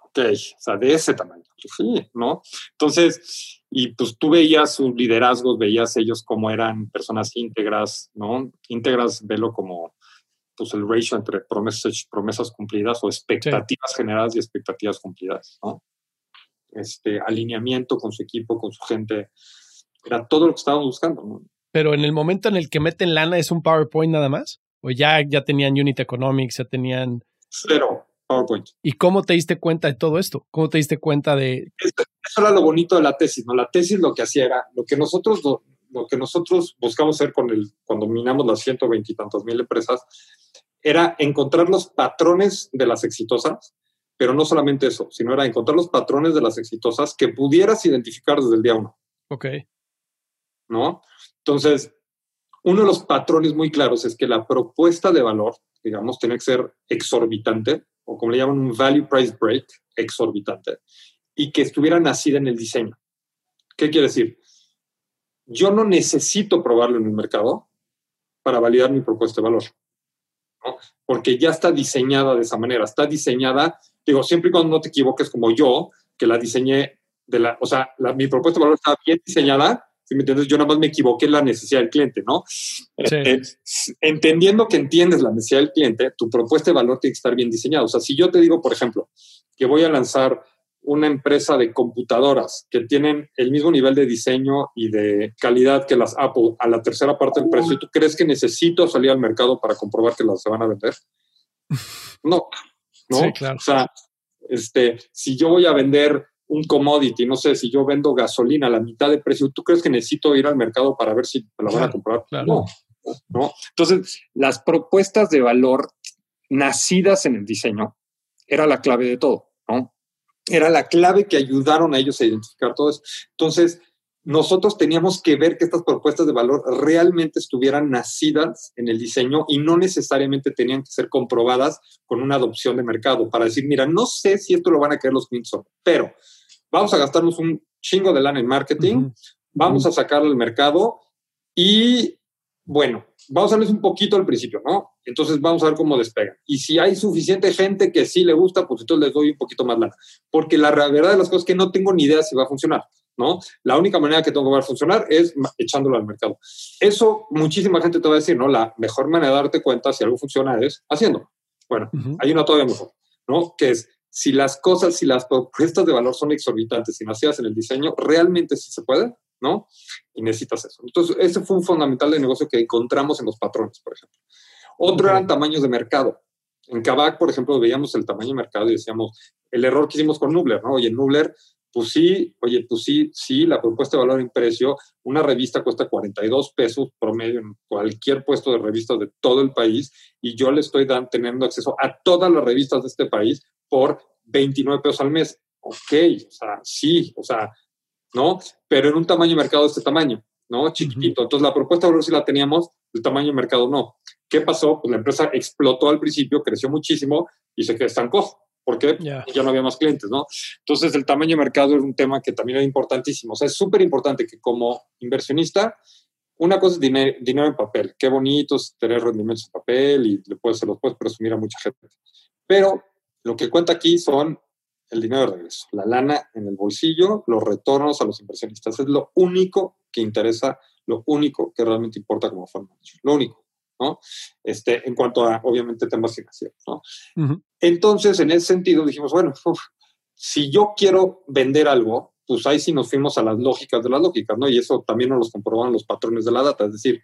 ok, o sea, de ese tamaño. Pues sí, ¿no? Entonces, y pues tú veías sus liderazgos, veías ellos como eran personas íntegras, ¿no? Íntegras, velo como pues el ratio entre promesas, promesas cumplidas o expectativas generadas y expectativas cumplidas, ¿no? Este alineamiento con su equipo, con su gente, era todo lo que estábamos buscando, ¿no? Pero en el momento en el que meten lana es un PowerPoint nada más, o ya, ya tenían Unit Economics, ya tenían... Cero, PowerPoint. ¿Y cómo te diste cuenta de todo esto? ¿Cómo te diste cuenta de...? Eso, era lo bonito de la tesis, ¿no? La tesis lo que hacía era, lo que nosotros, lo, que nosotros buscamos hacer con el, cuando minamos las 120 y tantas mil empresas, era encontrar los patrones de las exitosas, pero no solamente eso, sino era encontrar los patrones de las exitosas que pudieras identificar desde el día uno. Ok. ¿No? Entonces, uno de los patrones muy claros es que la propuesta de valor, digamos, tiene que ser exorbitante, o como le llaman un value price break exorbitante, y que estuviera nacida en el diseño. ¿Qué quiere decir? Yo no necesito probarlo en el mercado para validar mi propuesta de valor, porque ya está diseñada de esa manera, está diseñada, digo, siempre y cuando no te equivoques como yo, que la diseñé de la, o sea, mi propuesta de valor está bien diseñada me entiendes? Yo nada más me equivoqué en la necesidad del cliente, ¿no? Eh, entendiendo que entiendes la necesidad del cliente, tu propuesta de valor tiene que estar bien diseñada. O sea, si yo te digo, por ejemplo, que voy a lanzar una empresa de computadoras que tienen el mismo nivel de diseño y de calidad que las Apple a la tercera parte del precio, ¿y tú crees que necesito salir al mercado para comprobar que las se van a vender? *laughs* No, ¿no? claro. O sea, este, si yo voy a vender un commodity, no sé, si yo vendo gasolina a la mitad de precio, ¿tú crees que necesito ir al mercado para ver si me la van a comprar? No, no. Entonces, las propuestas de valor nacidas en el diseño era la clave de todo, ¿no? Era la clave que ayudaron a ellos a identificar todo eso. Entonces, nosotros teníamos que ver que estas propuestas de valor realmente estuvieran nacidas en el diseño y no necesariamente tenían que ser comprobadas con una adopción de mercado para decir, mira, no sé si esto lo van a querer los clientes, pero vamos a gastarnos un chingo de lana en marketing, vamos a sacarlo al mercado y, bueno, vamos a verles un poquito al principio, ¿no? Entonces vamos a ver cómo despega. Y si hay suficiente gente que sí le gusta, pues entonces les doy un poquito más lana. Porque la verdad de las cosas es que no tengo ni idea si va a funcionar, ¿no? La única manera que tengo que ver funcionar es echándolo al mercado. Eso muchísima gente te va a decir, ¿no? La mejor manera de darte cuenta si algo funciona es haciéndolo. Bueno, hay una todavía mejor, ¿no? Que es si las cosas, si las propuestas de valor son exorbitantes y nacidas en el diseño, realmente sí se puede, ¿no? Y necesitas eso. Entonces, ese fue un fundamental de negocio que encontramos en los patrones, por ejemplo. Otro eran tamaños de mercado. En Kavak, por ejemplo, veíamos el tamaño de mercado y decíamos, el error que hicimos con Nubler, ¿no? Oye, Nubler, pues sí, oye, pues sí, sí, la propuesta de valor en precio, una revista cuesta 42 pesos promedio en cualquier puesto de revistas de todo el país y yo le estoy dando, teniendo acceso a todas las revistas de este país por 29 pesos al mes. ok, o sea, sí, o sea, ¿no? Pero en un tamaño de mercado de este tamaño, ¿no? Chiquitito. Entonces la propuesta de valor sí la teníamos, el tamaño de mercado no. ¿Qué pasó? Pues la empresa explotó al principio, creció muchísimo y se estancó. ¿Por qué? Ya no había más clientes, ¿no? Entonces el tamaño de mercado es un tema que también es importantísimo. O sea, es súper importante que como inversionista, una cosa es dinero, en papel. Qué bonito es tener rendimientos en papel y le puedes, se los puedes presumir a mucha gente. Pero lo que cuenta aquí son el dinero de regreso, la lana en el bolsillo, los retornos a los inversionistas. Es lo único que interesa, lo único que realmente importa como fund Lo único, ¿no? Este, en cuanto a, obviamente, temas financieros, ¿no? Entonces, en ese sentido, dijimos, bueno, *laughs* si yo quiero vender algo, pues ahí sí nos fuimos a las lógicas de las lógicas, ¿no? Y eso también nos lo comprobaban los patrones de la data. Es decir,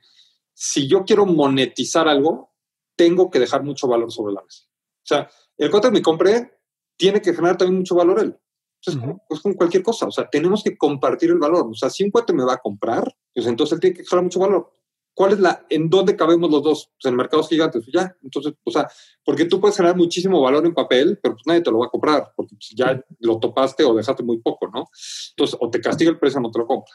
si yo quiero monetizar algo, tengo que dejar mucho valor sobre la mesa. O sea, el cuate me compré tiene que generar también mucho valor él. Entonces, pues con cualquier cosa, o sea, tenemos que compartir el valor. O sea, si un cuate me va a comprar, pues entonces él tiene que generar mucho valor. ¿Cuál es la, en dónde cabemos los dos? Pues en mercados gigantes, pues ya. Entonces, o sea, porque tú puedes generar muchísimo valor en papel, pero pues nadie te lo va a comprar, porque pues, ya lo topaste o dejaste muy poco, ¿no? Entonces, o te castiga el precio o no te lo compra.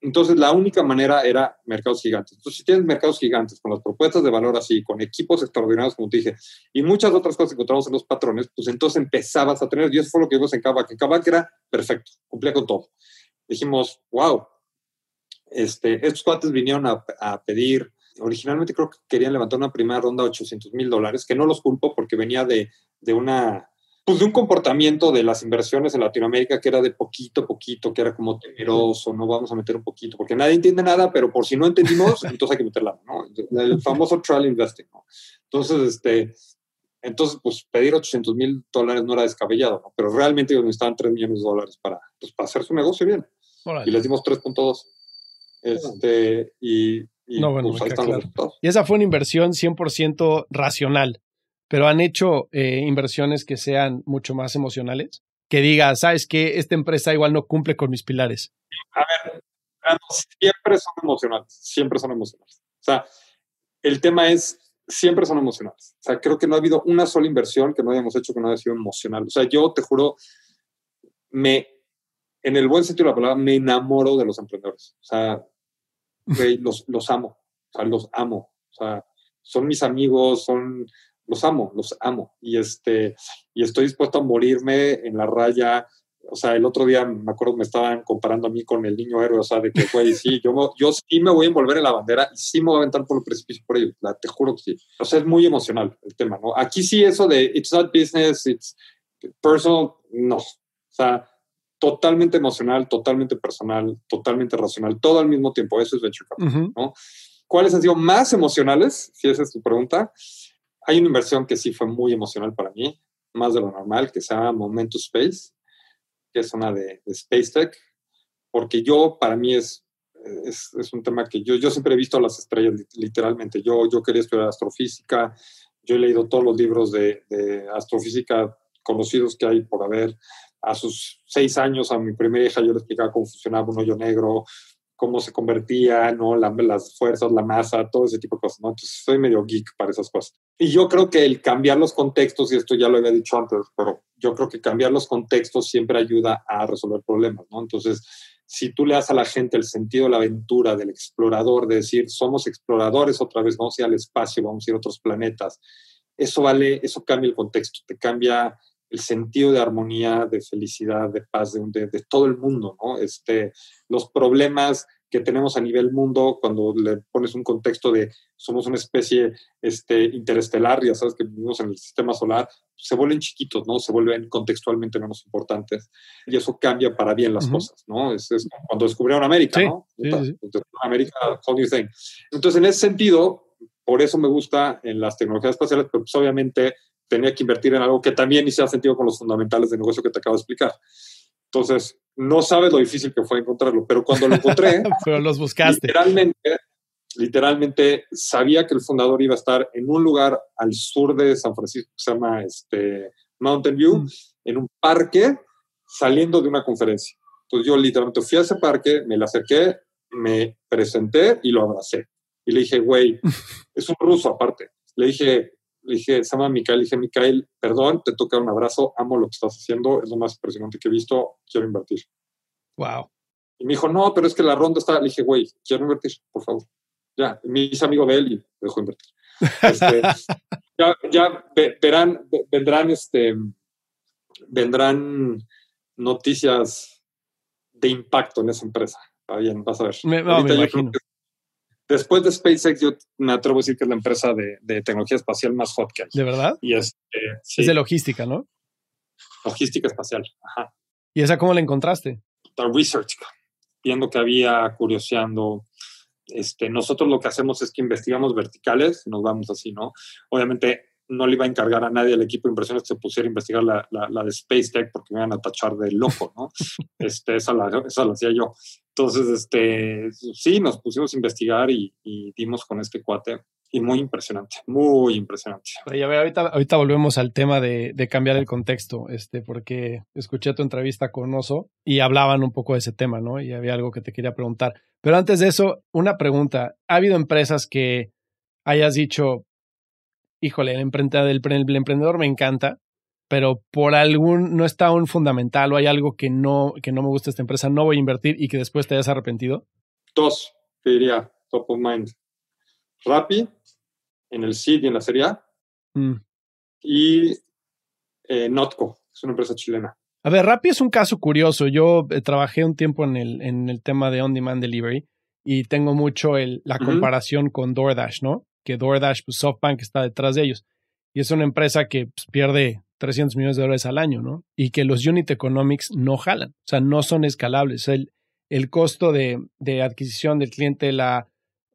Entonces, la única manera era mercados gigantes. Entonces, si tienes mercados gigantes con las propuestas de valor así, con equipos extraordinarios, como te dije, y muchas otras cosas que encontramos en los patrones, pues entonces empezabas a tener, y eso fue lo que vimos en Kavak, que Kavak era perfecto, cumplía con todo. Dijimos, wow, este, estos cuates vinieron a, a pedir originalmente creo que querían levantar una primera ronda de 800 mil dólares, que no los culpo porque venía de, de una pues de un comportamiento de las inversiones en Latinoamérica que era de poquito a poquito, que era como temeroso, no vamos a meter un poquito, porque nadie entiende nada, pero por si no entendimos, *laughs* entonces hay que meterla, ¿no? El famoso trial investing, ¿no? Entonces, este, entonces, pues pedir 800 mil dólares no era descabellado, ¿no? Pero realmente ellos necesitaban 3 millones de dólares para, pues, para hacer su negocio bien. Y les dimos 3.2. Este, y, y, no, bueno, pues, y esa fue una inversión 100% racional pero han hecho eh, inversiones que sean mucho más emocionales, que diga, sabes que esta empresa igual no cumple con mis pilares. A ver, siempre son emocionales, siempre son emocionales. O sea, el tema es, siempre son emocionales. O sea, creo que no ha habido una sola inversión que no hayamos hecho que no haya sido emocional. O sea, yo te juro, me, en el buen sentido de la palabra, me enamoro de los emprendedores. O sea, los, los amo. O sea, los amo. O sea, son mis amigos, son los amo, los amo. Y, este, y estoy dispuesto a morirme en la raya. O sea, el otro día me acuerdo me estaban comparando a mí con el niño héroe, o sea, de que, güey, sí, yo, yo sí me voy a envolver en la bandera y sí me voy a aventar por el precipicio por ello, te juro que sí. O sea, es muy emocional el tema, ¿no? Aquí sí eso de it's not business, it's personal, no. O sea, totalmente emocional, totalmente personal, totalmente racional, todo al mismo tiempo. Eso es venture capital, ¿no? ¿Cuáles han sido más emocionales? Si esa es tu pregunta. Hay una inversión que sí fue muy emocional para mí, más de lo normal, que se llama Momento Space, que es una de, Space Tech, porque yo, para mí es, es, es, un tema que yo, yo siempre he visto las estrellas, literalmente. Yo, yo quería estudiar astrofísica, yo he leído todos los libros de, de astrofísica conocidos que hay por haber. A sus seis años, a mi primera hija, yo le explicaba cómo funcionaba un hoyo negro, cómo se convertía, ¿no? las fuerzas, la masa, todo ese tipo de cosas, ¿no? Entonces soy medio geek para esas cosas. Y yo creo que el cambiar los contextos, y esto ya lo había dicho antes, pero yo creo que cambiar los contextos siempre ayuda a resolver problemas, ¿no? Entonces, si tú le das a la gente el sentido de la aventura, del explorador, de decir, somos exploradores otra vez, vamos a ir al espacio, vamos a ir a otros planetas, eso vale, eso cambia el contexto, te cambia el sentido de armonía, de felicidad, de paz de, de, todo el mundo, ¿no? Este, los problemas que tenemos a nivel mundo, cuando le pones un contexto de somos una especie este, interestelar, ya sabes que vivimos en el sistema solar, se vuelven chiquitos, ¿no? Se vuelven contextualmente menos importantes y eso cambia para bien las cosas, ¿no? Es, cuando descubrieron América, ¿no? América, how do you think? Entonces, en ese sentido, por eso me gusta en las tecnologías espaciales, pero pues obviamente tenía que invertir en algo que también hiciera sentido con los fundamentales de negocio que te acabo de explicar. Entonces, no sabes lo difícil que fue encontrarlo, pero cuando lo encontré, *laughs* pero los buscaste. Literalmente, literalmente sabía que el fundador iba a estar en un lugar al sur de San Francisco que se llama este, Mountain View, mm. en un parque, saliendo de una conferencia. Entonces yo literalmente fui a ese parque, me le acerqué, me presenté y lo abracé. Y le dije, güey, *laughs* es un ruso aparte. Le dije, le dije, se llama Micael, le dije, Micael, perdón, te toca un abrazo, amo lo que estás haciendo, es lo más impresionante que he visto, quiero invertir. Wow. Y me dijo, no, pero es que la ronda está, le dije, güey, quiero invertir, por favor. Ya, me hice amigo de él y me dejó invertir. Este, *laughs* ya, ya verán, vendrán, este, vendrán noticias de impacto en esa empresa. Está bien, vas a ver. Me, no, me imagino. Después de SpaceX, yo me atrevo a decir que es la empresa de, tecnología espacial más hot que hay. ¿De verdad? Y es, es de logística, ¿no? Logística espacial, ajá. ¿Y esa cómo la encontraste? The Research, viendo que había, curioseando. Este, nosotros lo que hacemos es que investigamos verticales, nos vamos así, ¿no? Obviamente no le iba a encargar a nadie al equipo de inversiones que se pusiera a investigar la, la, de Space Tech porque me iban a tachar de loco, ¿no? *laughs* este, esa, la, esa la hacía yo. Entonces, este, sí, nos pusimos a investigar y, dimos con este cuate. Y muy impresionante, muy impresionante. A ver, ahorita, volvemos al tema de, cambiar el contexto, este, porque escuché tu entrevista con Oso y hablaban un poco de ese tema, ¿no? Y había algo que te quería preguntar. Pero antes de eso, una pregunta. ¿Ha habido empresas que hayas dicho, híjole, el, emprendedor me encanta, pero por algún, no está un fundamental o hay algo que no, que no me gusta esta empresa, no voy a invertir y que después te hayas arrepentido? Dos, te diría, top of mind. Rappi, en el seed y en la Serie A. Mm. Y eh, Notco, es una empresa chilena. A ver, Rappi es un caso curioso. Yo eh, trabajé un tiempo en el, en el tema de on-demand delivery y tengo mucho el, la comparación con DoorDash, ¿no? que DoorDash, pues SoftBank está detrás de ellos. Y es una empresa que pues, pierde 300 millones de dólares al año, ¿no? Y que los unit economics no jalan, o sea, no son escalables. El, el costo de, adquisición del cliente, la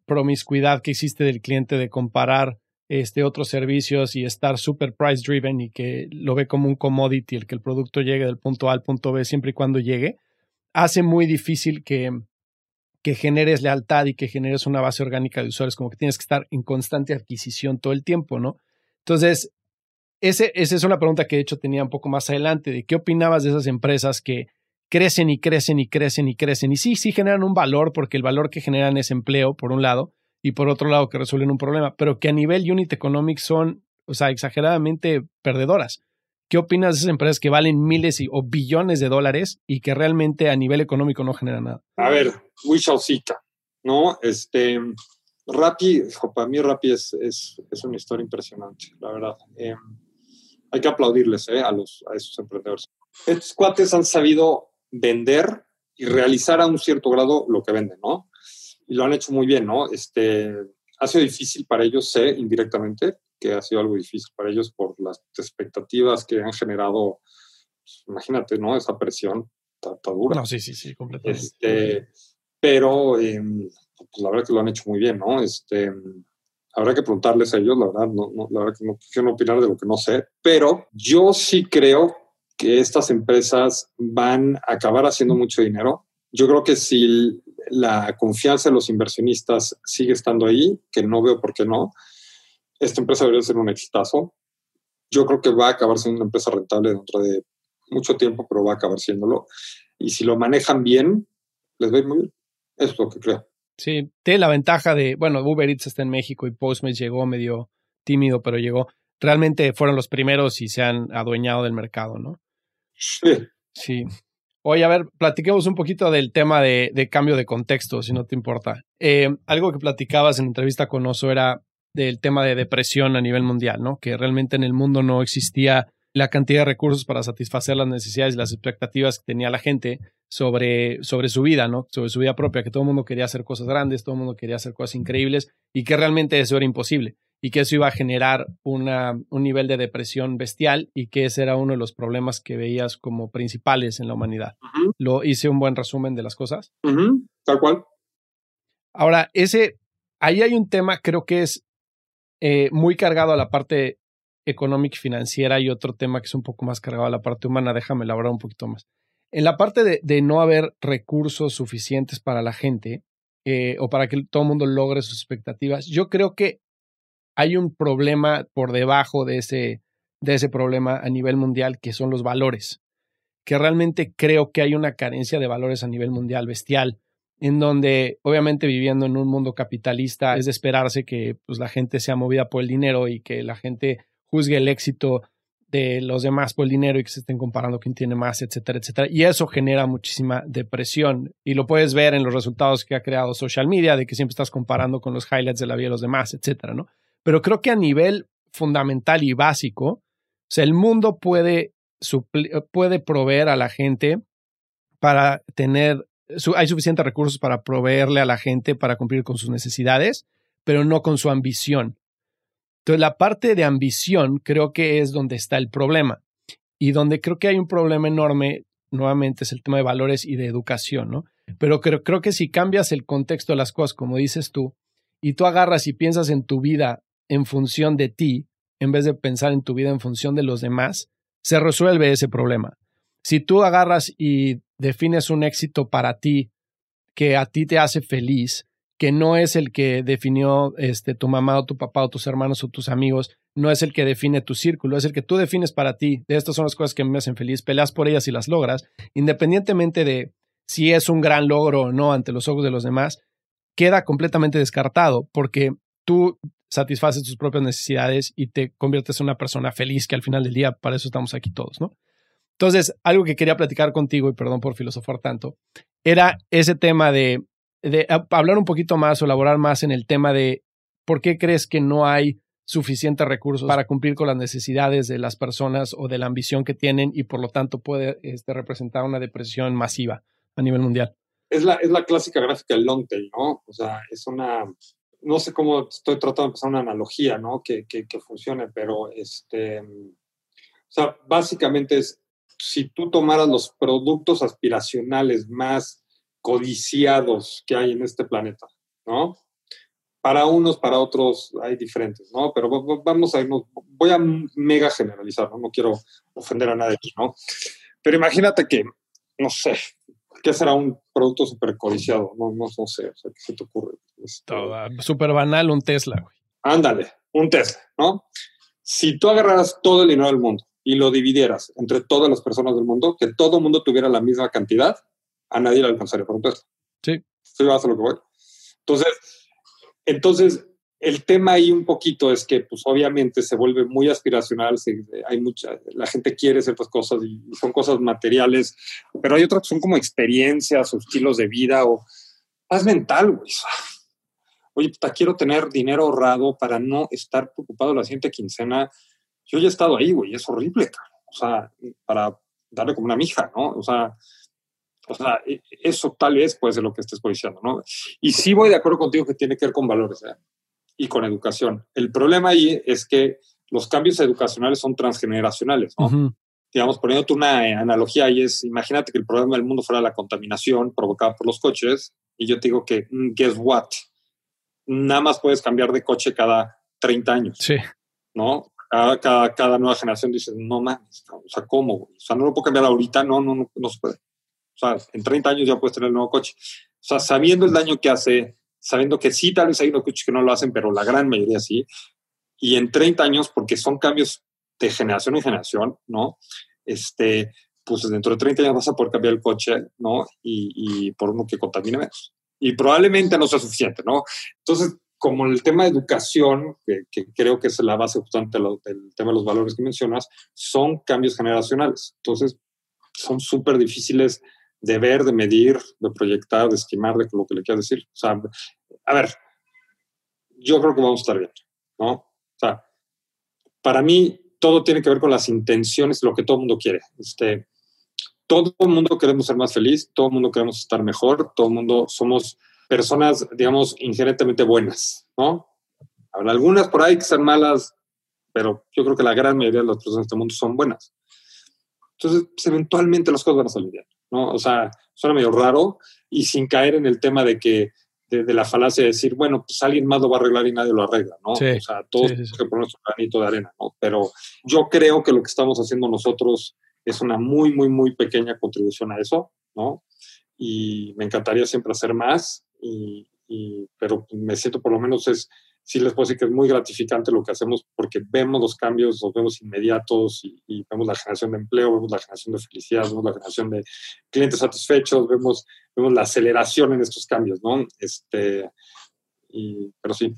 promiscuidad que existe del cliente de comparar este, otros servicios y estar super price driven y que lo ve como un commodity, el que el producto llegue del punto A al punto B siempre y cuando llegue, hace muy difícil que generes lealtad y que generes una base orgánica de usuarios, como que tienes que estar en constante adquisición todo el tiempo, ¿no? Entonces, ese, esa es una pregunta que de hecho tenía un poco más adelante, de qué opinabas de esas empresas que crecen y crecen y crecen y crecen. Y sí, sí generan un valor, porque el valor que generan es empleo, por un lado, y por otro lado que resuelven un problema, pero que a nivel unit economics son, o sea, exageradamente perdedoras. ¿Qué opinas de esas empresas que valen miles o billones de dólares y que realmente a nivel económico no generan nada? A ver, we shall ¿no? Este, Rappi, para mí Rappi es, es, es, una historia impresionante, la verdad. Em, hay que aplaudirles eh, a, los, a esos emprendedores. Estos cuates han sabido vender y realizar a un cierto grado lo que venden, ¿no? Y lo han hecho muy bien, ¿no? Este, ha sido difícil para ellos, sé, indirectamente, que ha sido algo difícil para ellos por las expectativas que han generado. Pues, imagínate, ¿no? Esa presión está, dura. No, sí, sí, sí, completamente. Este, pero em, pues la verdad que lo han hecho muy bien, ¿no? Este, habrá que preguntarles a ellos, la verdad, no, la verdad que no quiero opinar de lo que no sé, pero yo sí creo que estas empresas van a acabar haciendo mucho dinero. Yo creo que si la confianza de los inversionistas sigue estando ahí, que no veo por qué no, esta empresa debería ser un exitazo. Yo creo que va a acabar siendo una empresa rentable dentro de mucho tiempo, pero va a acabar siéndolo. Y si lo manejan bien, les va a ir muy bien. Eso es lo que creo. Sí, tiene la ventaja de, bueno, Uber Eats está en México y Postmates llegó medio tímido, pero llegó. Realmente fueron los primeros y se han adueñado del mercado, ¿no? Sí. Sí. Oye, a ver, platiquemos un poquito del tema de, de cambio de contexto, si no te importa. Eh, algo que platicabas en entrevista con Oso era del tema de depresión a nivel mundial, ¿no? Que realmente en el mundo no existía la cantidad de recursos para satisfacer las necesidades y las expectativas que tenía la gente sobre, sobre su vida, ¿no? Sobre su vida propia, que todo el mundo quería hacer cosas grandes, todo el mundo quería hacer cosas increíbles y que realmente eso era imposible y que eso iba a generar una, un nivel de depresión bestial y que ese era uno de los problemas que veías como principales en la humanidad. Lo hice un buen resumen de las cosas. Tal cual. Ahora, ese, ahí hay un tema, creo que es eh, muy cargado a la parte económica y financiera y otro tema que es un poco más cargado a la parte humana. Déjame elaborar un poquito más. En la parte de, no haber recursos suficientes para la gente eh, o para que todo el mundo logre sus expectativas, yo creo que hay un problema por debajo de ese, de ese problema a nivel mundial que son los valores, que realmente creo que hay una carencia de valores a nivel mundial bestial en donde obviamente viviendo en un mundo capitalista es de esperarse que pues, la gente sea movida por el dinero y que la gente juzgue el éxito de los demás por el dinero y que se estén comparando quién tiene más, etcétera, etcétera. Y eso genera muchísima depresión. Y lo puedes ver en los resultados que ha creado social media, de que siempre estás comparando con los highlights de la vida de los demás, etcétera, ¿no? Pero creo que a nivel fundamental y básico, o sea, el mundo puede, puede proveer a la gente para tener, hay suficientes recursos para proveerle a la gente para cumplir con sus necesidades, pero no con su ambición. Entonces, la parte de ambición creo que es donde está el problema. Y donde creo que hay un problema enorme, nuevamente, es el tema de valores y de educación, ¿no? Pero creo, creo que si cambias el contexto de las cosas, como dices tú, y tú agarras y piensas en tu vida en función de ti, en vez de pensar en tu vida en función de los demás, se resuelve ese problema. Si tú agarras y defines un éxito para ti que a ti te hace feliz, que no es el que definió este, tu mamá o tu papá o tus hermanos o tus amigos, no es el que define tu círculo, es el que tú defines para ti. De estas son las cosas que me hacen feliz, peleas por ellas y las logras, independientemente de si es un gran logro o no ante los ojos de los demás, queda completamente descartado porque tú satisfaces tus propias necesidades y te conviertes en una persona feliz, que al final del día para eso estamos aquí todos, ¿no? Entonces, algo que quería platicar contigo, y perdón por filosofar tanto, era ese tema de de hablar un poquito más o elaborar más en el tema de por qué crees que no hay suficientes recursos para cumplir con las necesidades de las personas o de la ambición que tienen y por lo tanto puede este, representar una depresión masiva a nivel mundial. Es la, es la clásica gráfica del long tail, ¿no? O sea, es una, no sé cómo estoy tratando de empezar una analogía, ¿no? Que, que funcione, pero este, o sea, básicamente es, si tú tomaras los productos aspiracionales más codiciados que hay en este planeta, ¿no? Para unos, para otros hay diferentes, ¿no? Pero vamos a irnos, voy a mega generalizar, ¿no? No quiero ofender a nadie aquí, ¿no? Pero imagínate que, no sé, ¿qué será un producto súper codiciado? No, no, no, sé, o sea, ¿qué se te ocurre? Este, súper banal, un Tesla, güey. Ándale, un Tesla, ¿no? Si tú agarraras todo el dinero del mundo y lo dividieras entre todas las personas del mundo, que todo el mundo tuviera la misma cantidad, a nadie le alcanzaría por un peso. Sí. Sí, vas a lo que voy. Entonces, entonces, el tema ahí un poquito es que, pues obviamente se vuelve muy aspiracional, hay mucha, la gente quiere ciertas cosas y son cosas materiales, pero hay otras que son como experiencias o estilos de vida o más mental, güey. Oye, puta, quiero tener dinero ahorrado para no estar preocupado la siguiente quincena. Yo ya he estado ahí, güey, es horrible, O sea, para darle como una mija, ¿no? O sea, o sea, e, eso tal vez puede ser lo que estés diciendo, ¿no? Y sí voy de acuerdo contigo que tiene que ver con valores ¿eh? y con educación. El problema ahí es que los cambios educacionales son transgeneracionales, ¿no? Digamos, poniéndote una eh, analogía ahí es, imagínate que el problema del mundo fuera la contaminación provocada por los coches y yo te digo que, mm, guess what? Nada más puedes cambiar de coche cada 30 años. Sí. ¿No? Cada, cada, nueva generación dice, no mames, o sea, ¿cómo? O sea, no lo puedo cambiar ahorita, no, no, no, no se puede. O sea, en 30 años ya puedes tener el nuevo coche. O sea, sabiendo el daño que hace, sabiendo que sí, tal vez hay unos coches que no lo hacen, pero la gran mayoría sí. Y en 30 años, porque son cambios de generación en generación, ¿no? Este, pues dentro de 30 años vas a poder cambiar el coche, ¿no? Y, por uno que contamine menos. Y probablemente no sea suficiente, ¿no? Entonces, como el tema de educación, que, que creo que es la base justamente del tema de los valores que mencionas, son cambios generacionales. Entonces, son súper difíciles de ver, de medir, de proyectar, de estimar, de lo que le quieras decir. O sea, a ver, yo creo que vamos a estar bien, ¿no? O sea, para mí todo tiene que ver con las intenciones, lo que todo el mundo quiere. Este, todo el mundo queremos ser más feliz, todo el mundo queremos estar mejor, todo el mundo somos personas, digamos, inherentemente buenas, ¿no? Habrá algunas por ahí que sean malas, pero yo creo que la gran mayoría de las personas de este mundo son buenas. Entonces, pues, eventualmente las cosas van a salir bien, ¿no? O sea, suena medio raro y sin caer en el tema de que, de, la falacia de decir, bueno, pues alguien más lo va a arreglar y nadie lo arregla, ¿no? o sea, todos tenemos que poner nuestro granito de arena, ¿no? Pero yo creo que lo que estamos haciendo nosotros es una muy, muy, muy pequeña contribución a eso, ¿no? Y me encantaría siempre hacer más, y, pero me siento por lo menos es sí les puedo decir que es muy gratificante lo que hacemos porque vemos los cambios, los vemos inmediatos y, vemos la generación de empleo, vemos la generación de felicidad, vemos la generación de clientes satisfechos, vemos, vemos la aceleración en estos cambios, ¿no? Este, y, pero sí.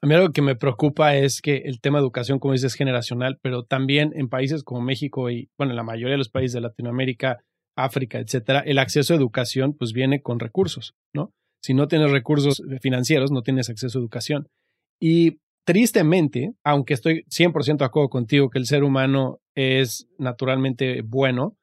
A mí algo que me preocupa es que el tema de educación, como dices, es generacional, pero también en países como México y, bueno, en la mayoría de los países de Latinoamérica, África, etcétera, el acceso a educación pues viene con recursos, ¿no? Si no tienes recursos financieros, no tienes acceso a educación. Y tristemente, aunque estoy 100% de acuerdo contigo que el ser humano es naturalmente bueno,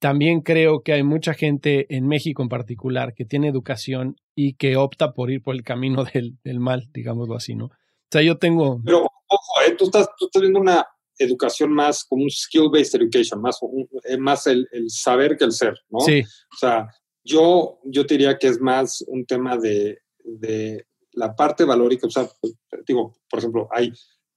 también creo que hay mucha gente en México en particular que tiene educación y que opta por ir por el camino *laughs* del, mal, digámoslo así, ¿no? O sea, yo tengo... Pero, ojo, ¿eh? tú, estás, tú estás viendo una educación más como un skill-based education, más, eh, más el, el, saber que el ser, ¿no? Sí. O sea, yo, yo diría que es más un tema de, de la parte valórica. O sea, pues, digo, por ejemplo, hay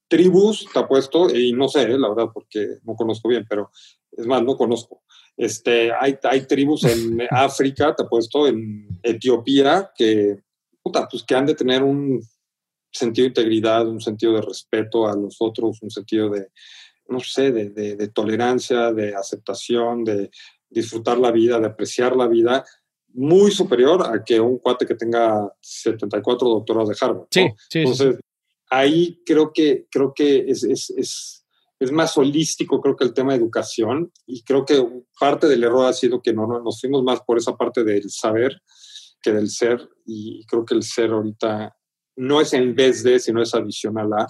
tribus, te apuesto, y no sé, eh, la verdad, porque no conozco bien, pero es más, no conozco. Este, hay, hay tribus en *laughs* África, te apuesto, en Etiopía, que, puta, pues que han de tener un sentido de integridad, un sentido de respeto a los otros, un sentido de, no sé, de, de tolerancia, de aceptación, de, disfrutar la vida, de apreciar la vida, muy superior a que un cuate que tenga 74 doctorados de Harvard. Sí, sí, Entonces, ahí creo que, creo que es, es, es, es, más holístico, creo que el tema de educación, y creo que parte del error ha sido que no, no, nos fuimos más por esa parte del saber que del ser, y creo que el ser ahorita no es en vez de, sino es adicional a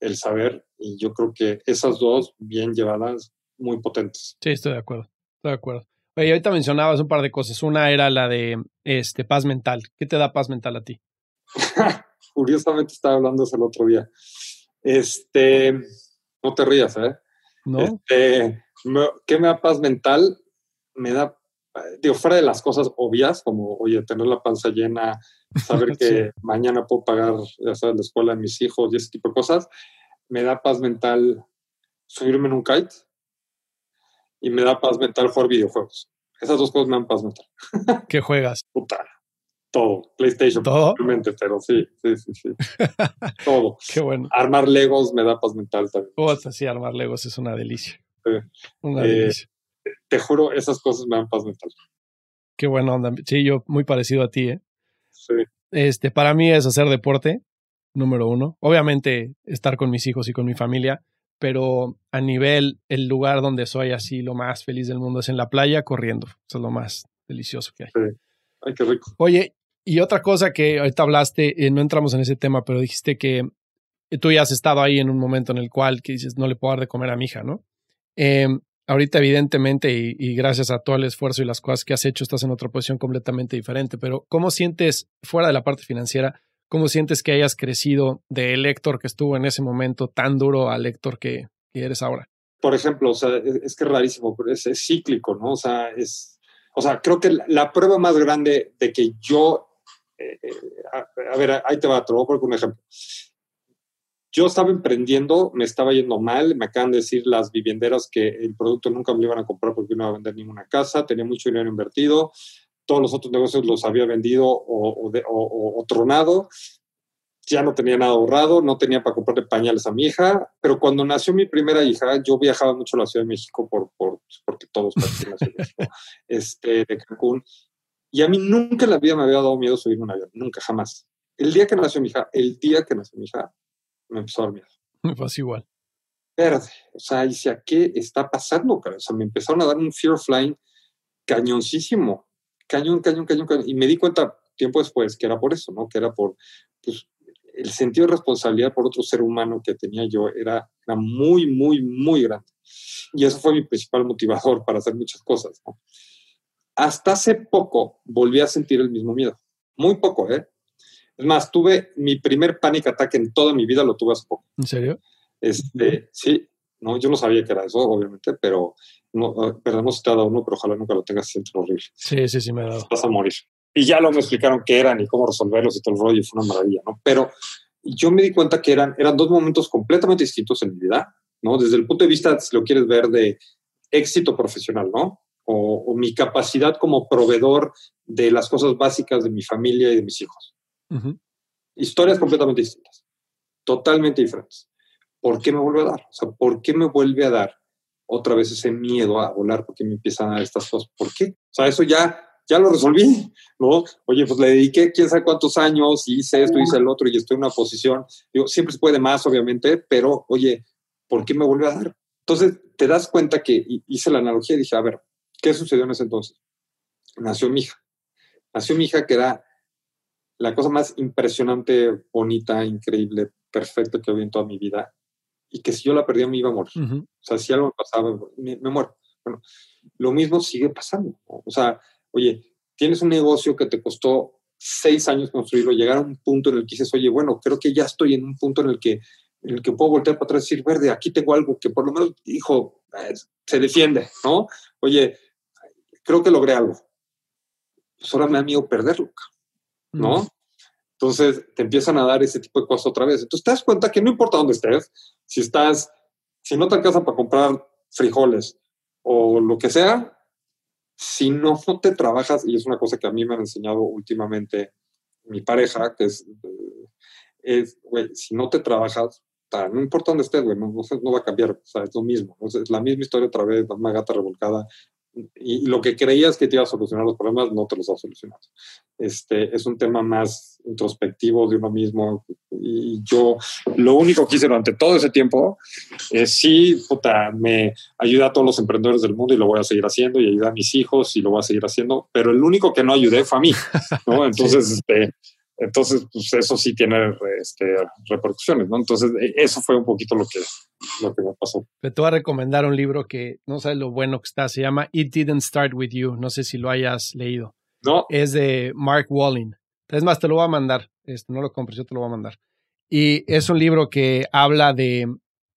el saber, y yo creo que esas dos, bien llevadas, muy potentes. Sí, estoy de acuerdo. Estoy de acuerdo. Oye, ahorita mencionabas un par de cosas. Una era la de este, paz mental. ¿Qué te da paz mental a ti? *laughs* Curiosamente estaba hablando eso el otro día. Este, no te rías, ¿eh? No. Este, ¿Qué me da paz mental? Me da, digo, fuera de las cosas obvias, como, oye, tener la panza llena, saber *laughs* que mañana puedo pagar, ya sabes, la escuela de mis hijos y ese tipo de cosas, me da paz mental subirme en un kite y me da paz mental jugar videojuegos. Esas dos cosas me dan paz mental. ¿Qué juegas? Puta, todo. PlayStation, ¿Todo? Realmente, pero sí, sí, sí, sí. *laughs* todo. Qué bueno. Armar Legos me da paz mental también. Oh, sí, armar Legos es una delicia. Sí. Una Eh, delicia. Te juro, esas cosas me dan paz mental. Qué buena onda. Sí, yo muy parecido a ti, ¿eh? Sí. Este, para mí es hacer deporte, número uno. Obviamente, estar con mis hijos y con mi familia, pero a nivel, el lugar donde soy así lo más feliz del mundo es en la playa corriendo. Eso es lo más delicioso que hay. Ay, qué rico. Oye, y otra cosa que ahorita hablaste, eh, no entramos en ese tema, pero dijiste que tú ya has estado ahí en un momento en el cual que dices, no le puedo dar de comer a mi hija, ¿no? Eh, ahorita, evidentemente, y, y, gracias a todo el esfuerzo y las cosas que has hecho, estás en otra posición completamente diferente, pero ¿cómo sientes, fuera de la parte financiera, cómo sientes que hayas crecido del Héctor que estuvo en ese momento tan duro al Héctor que, que eres ahora? Por ejemplo, o sea, es, es que es rarísimo, pero es, es, cíclico, ¿no? O sea, es, o sea, creo que la, la prueba más grande de que yo, eh, a, a, ver, ahí te va, te voy a poner un ejemplo. Yo estaba emprendiendo, me estaba yendo mal, me acaban de decir las vivienderas que el producto nunca me lo iban a comprar porque no iba a vender ninguna casa, tenía mucho dinero invertido, todos los otros negocios los había vendido o, o, de, o, o tronado, ya no tenía nada ahorrado, no tenía para comprarle pañales a mi hija, pero cuando nació mi primera hija, yo viajaba mucho a la Ciudad de México por, por, porque todos en la Ciudad de México, *laughs* este, de Cancún, y a mí nunca en la vida me había dado miedo subir un avión, nunca, jamás. El día que nació mi hija, el día que nació mi hija, me empezó a dar miedo. Me pasa igual. Verde. O sea, decía, ¿qué está pasando? Cara? O sea, me empezaron a dar un fear of flying cañoncísimo. Cañón, cañón, cañón, cañón. Y me di cuenta tiempo después que era por eso, ¿no? Que era por pues, el sentido de responsabilidad por otro ser humano que tenía yo era, era muy, muy, muy grande. Y eso fue mi principal motivador para hacer muchas cosas. ¿no? Hasta hace poco volví a sentir el mismo miedo. Muy poco, ¿eh? Es más, tuve mi primer panic attack en toda mi vida, lo tuve hace poco. ¿En serio? Este, sí, no, yo no sabía que era eso, obviamente, pero no, no se te ha dado uno, pero ojalá nunca lo tengas, se siente horrible. Sí, sí, sí, me ha dado. Vas a morir. Y ya lo me explicaron qué eran y cómo resolverlos y todo el rollo, y fue una maravilla, ¿no? Pero yo me di cuenta que eran, eran dos momentos completamente distintos en mi vida, ¿no? Desde el punto de vista, si lo quieres ver, de éxito profesional, ¿no? O, o mi capacidad como proveedor de las cosas básicas de mi familia y de mis hijos. Uh -huh. Historias completamente distintas, totalmente diferentes. ¿Por qué me vuelve a dar? O sea, ¿por qué me vuelve a dar otra vez ese miedo a volar? ¿Por qué me empiezan a dar estas cosas? ¿Por qué? O sea, eso ya, ya lo resolví, ¿no? Oye, pues le dediqué quién sabe cuántos años, y hice esto, hice el otro, y estoy en una posición. Digo, siempre se puede más, obviamente, pero oye, ¿por qué me vuelve a dar? Entonces, te das cuenta que hice la analogía y dije, a ver, ¿qué sucedió en ese entonces? Nació mi hija. Nació mi hija que era la cosa más impresionante, bonita, increíble, perfecta que había en toda mi vida. Y que si yo la perdía me iba a morir. O sea, si algo me pasaba, me, muero. Bueno, lo mismo sigue pasando. O sea, oye, tienes un negocio que te costó seis años construirlo, llegar a un punto en el que dices, oye, bueno, creo que ya estoy en un punto en el que en el que puedo voltear para atrás y decir, verde, aquí tengo algo que por lo menos, hijo, eh, se defiende, ¿no? Oye, creo que logré algo. Pues ahora me da miedo perderlo, ¿no? Entonces te empiezan a dar ese tipo de cosas otra vez. Entonces te das cuenta que no importa dónde estés, si estás, si no te alcanza para comprar frijoles o lo que sea, si no, no te trabajas, y es una cosa que a mí me han enseñado últimamente mi pareja, que es, eh, es güey, si no te trabajas, no importa dónde estés, güey, no, no, va a cambiar, o sea, es lo mismo, es la misma historia otra vez, una gata revolcada, y lo que creías que te iba a solucionar los problemas no te los ha solucionado. Este, es un tema más introspectivo de uno mismo y yo lo único que hice durante todo ese tiempo es sí, puta, me ayuda a todos los emprendedores del mundo y lo voy a seguir haciendo y ayuda a mis hijos y lo voy a seguir haciendo, pero el único que no ayudé fue a mí, ¿no? *laughs* Entonces, este, entonces, pues eso sí tiene este, repercusiones, ¿no? Entonces, e, eso fue un poquito lo que, lo que me pasó. Te voy a recomendar un libro que no sabes lo bueno que está, se llama It Didn't Start With You, no sé si lo hayas leído. No. Es de Mark Walling. Es más, te lo voy a mandar, este, no lo compres, yo te lo voy a mandar. Y es un libro que habla de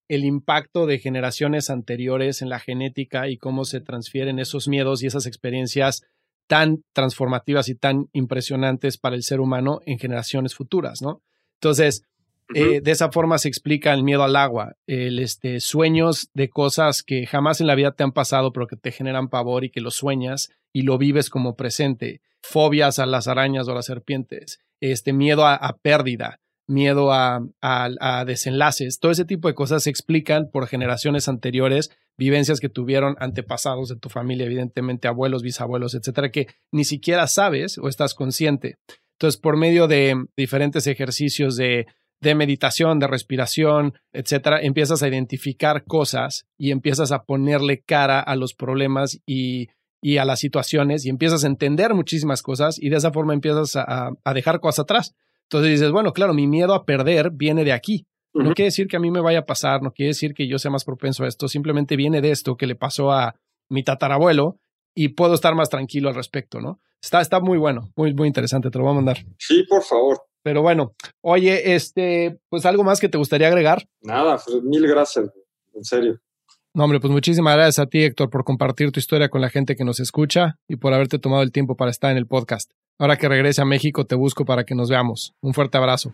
el impacto de generaciones anteriores en la genética y cómo se transfieren esos miedos y esas experiencias tan transformativas y tan impresionantes para el ser humano en generaciones futuras, ¿no? Entonces, eh, de esa forma se explica el miedo al agua, el este, sueños de cosas que jamás en la vida te han pasado, pero que te generan pavor y que lo sueñas y lo vives como presente, fobias a las arañas o a las serpientes, este miedo a pérdida, miedo a, desenlaces, todo ese tipo de cosas se explican por generaciones anteriores, vivencias que tuvieron antepasados de tu familia, evidentemente abuelos, bisabuelos, etcétera, que ni siquiera sabes o estás consciente. Entonces, por medio de diferentes ejercicios de, meditación, de respiración, etcétera, empiezas a identificar cosas y empiezas a ponerle cara a los problemas y, y a las situaciones y empiezas a entender muchísimas cosas y de esa forma empiezas a, a dejar cosas atrás. Entonces dices, bueno, claro, mi miedo a perder viene de aquí. No quiere decir que a mí me vaya a pasar, no quiere decir que yo sea más propenso a esto, simplemente viene de esto que le pasó a mi tatarabuelo y puedo estar más tranquilo al respecto, ¿no? Está, está muy bueno, muy, muy interesante, te lo voy a mandar. Sí, por favor. Pero bueno, oye, este, pues algo más que te gustaría agregar. Nada, pues mil gracias, en serio. No, hombre, pues muchísimas gracias a ti, Héctor, por compartir tu historia con la gente que nos escucha y por haberte tomado el tiempo para estar en el podcast. Ahora que regrese a México, te busco para que nos veamos. Un fuerte abrazo.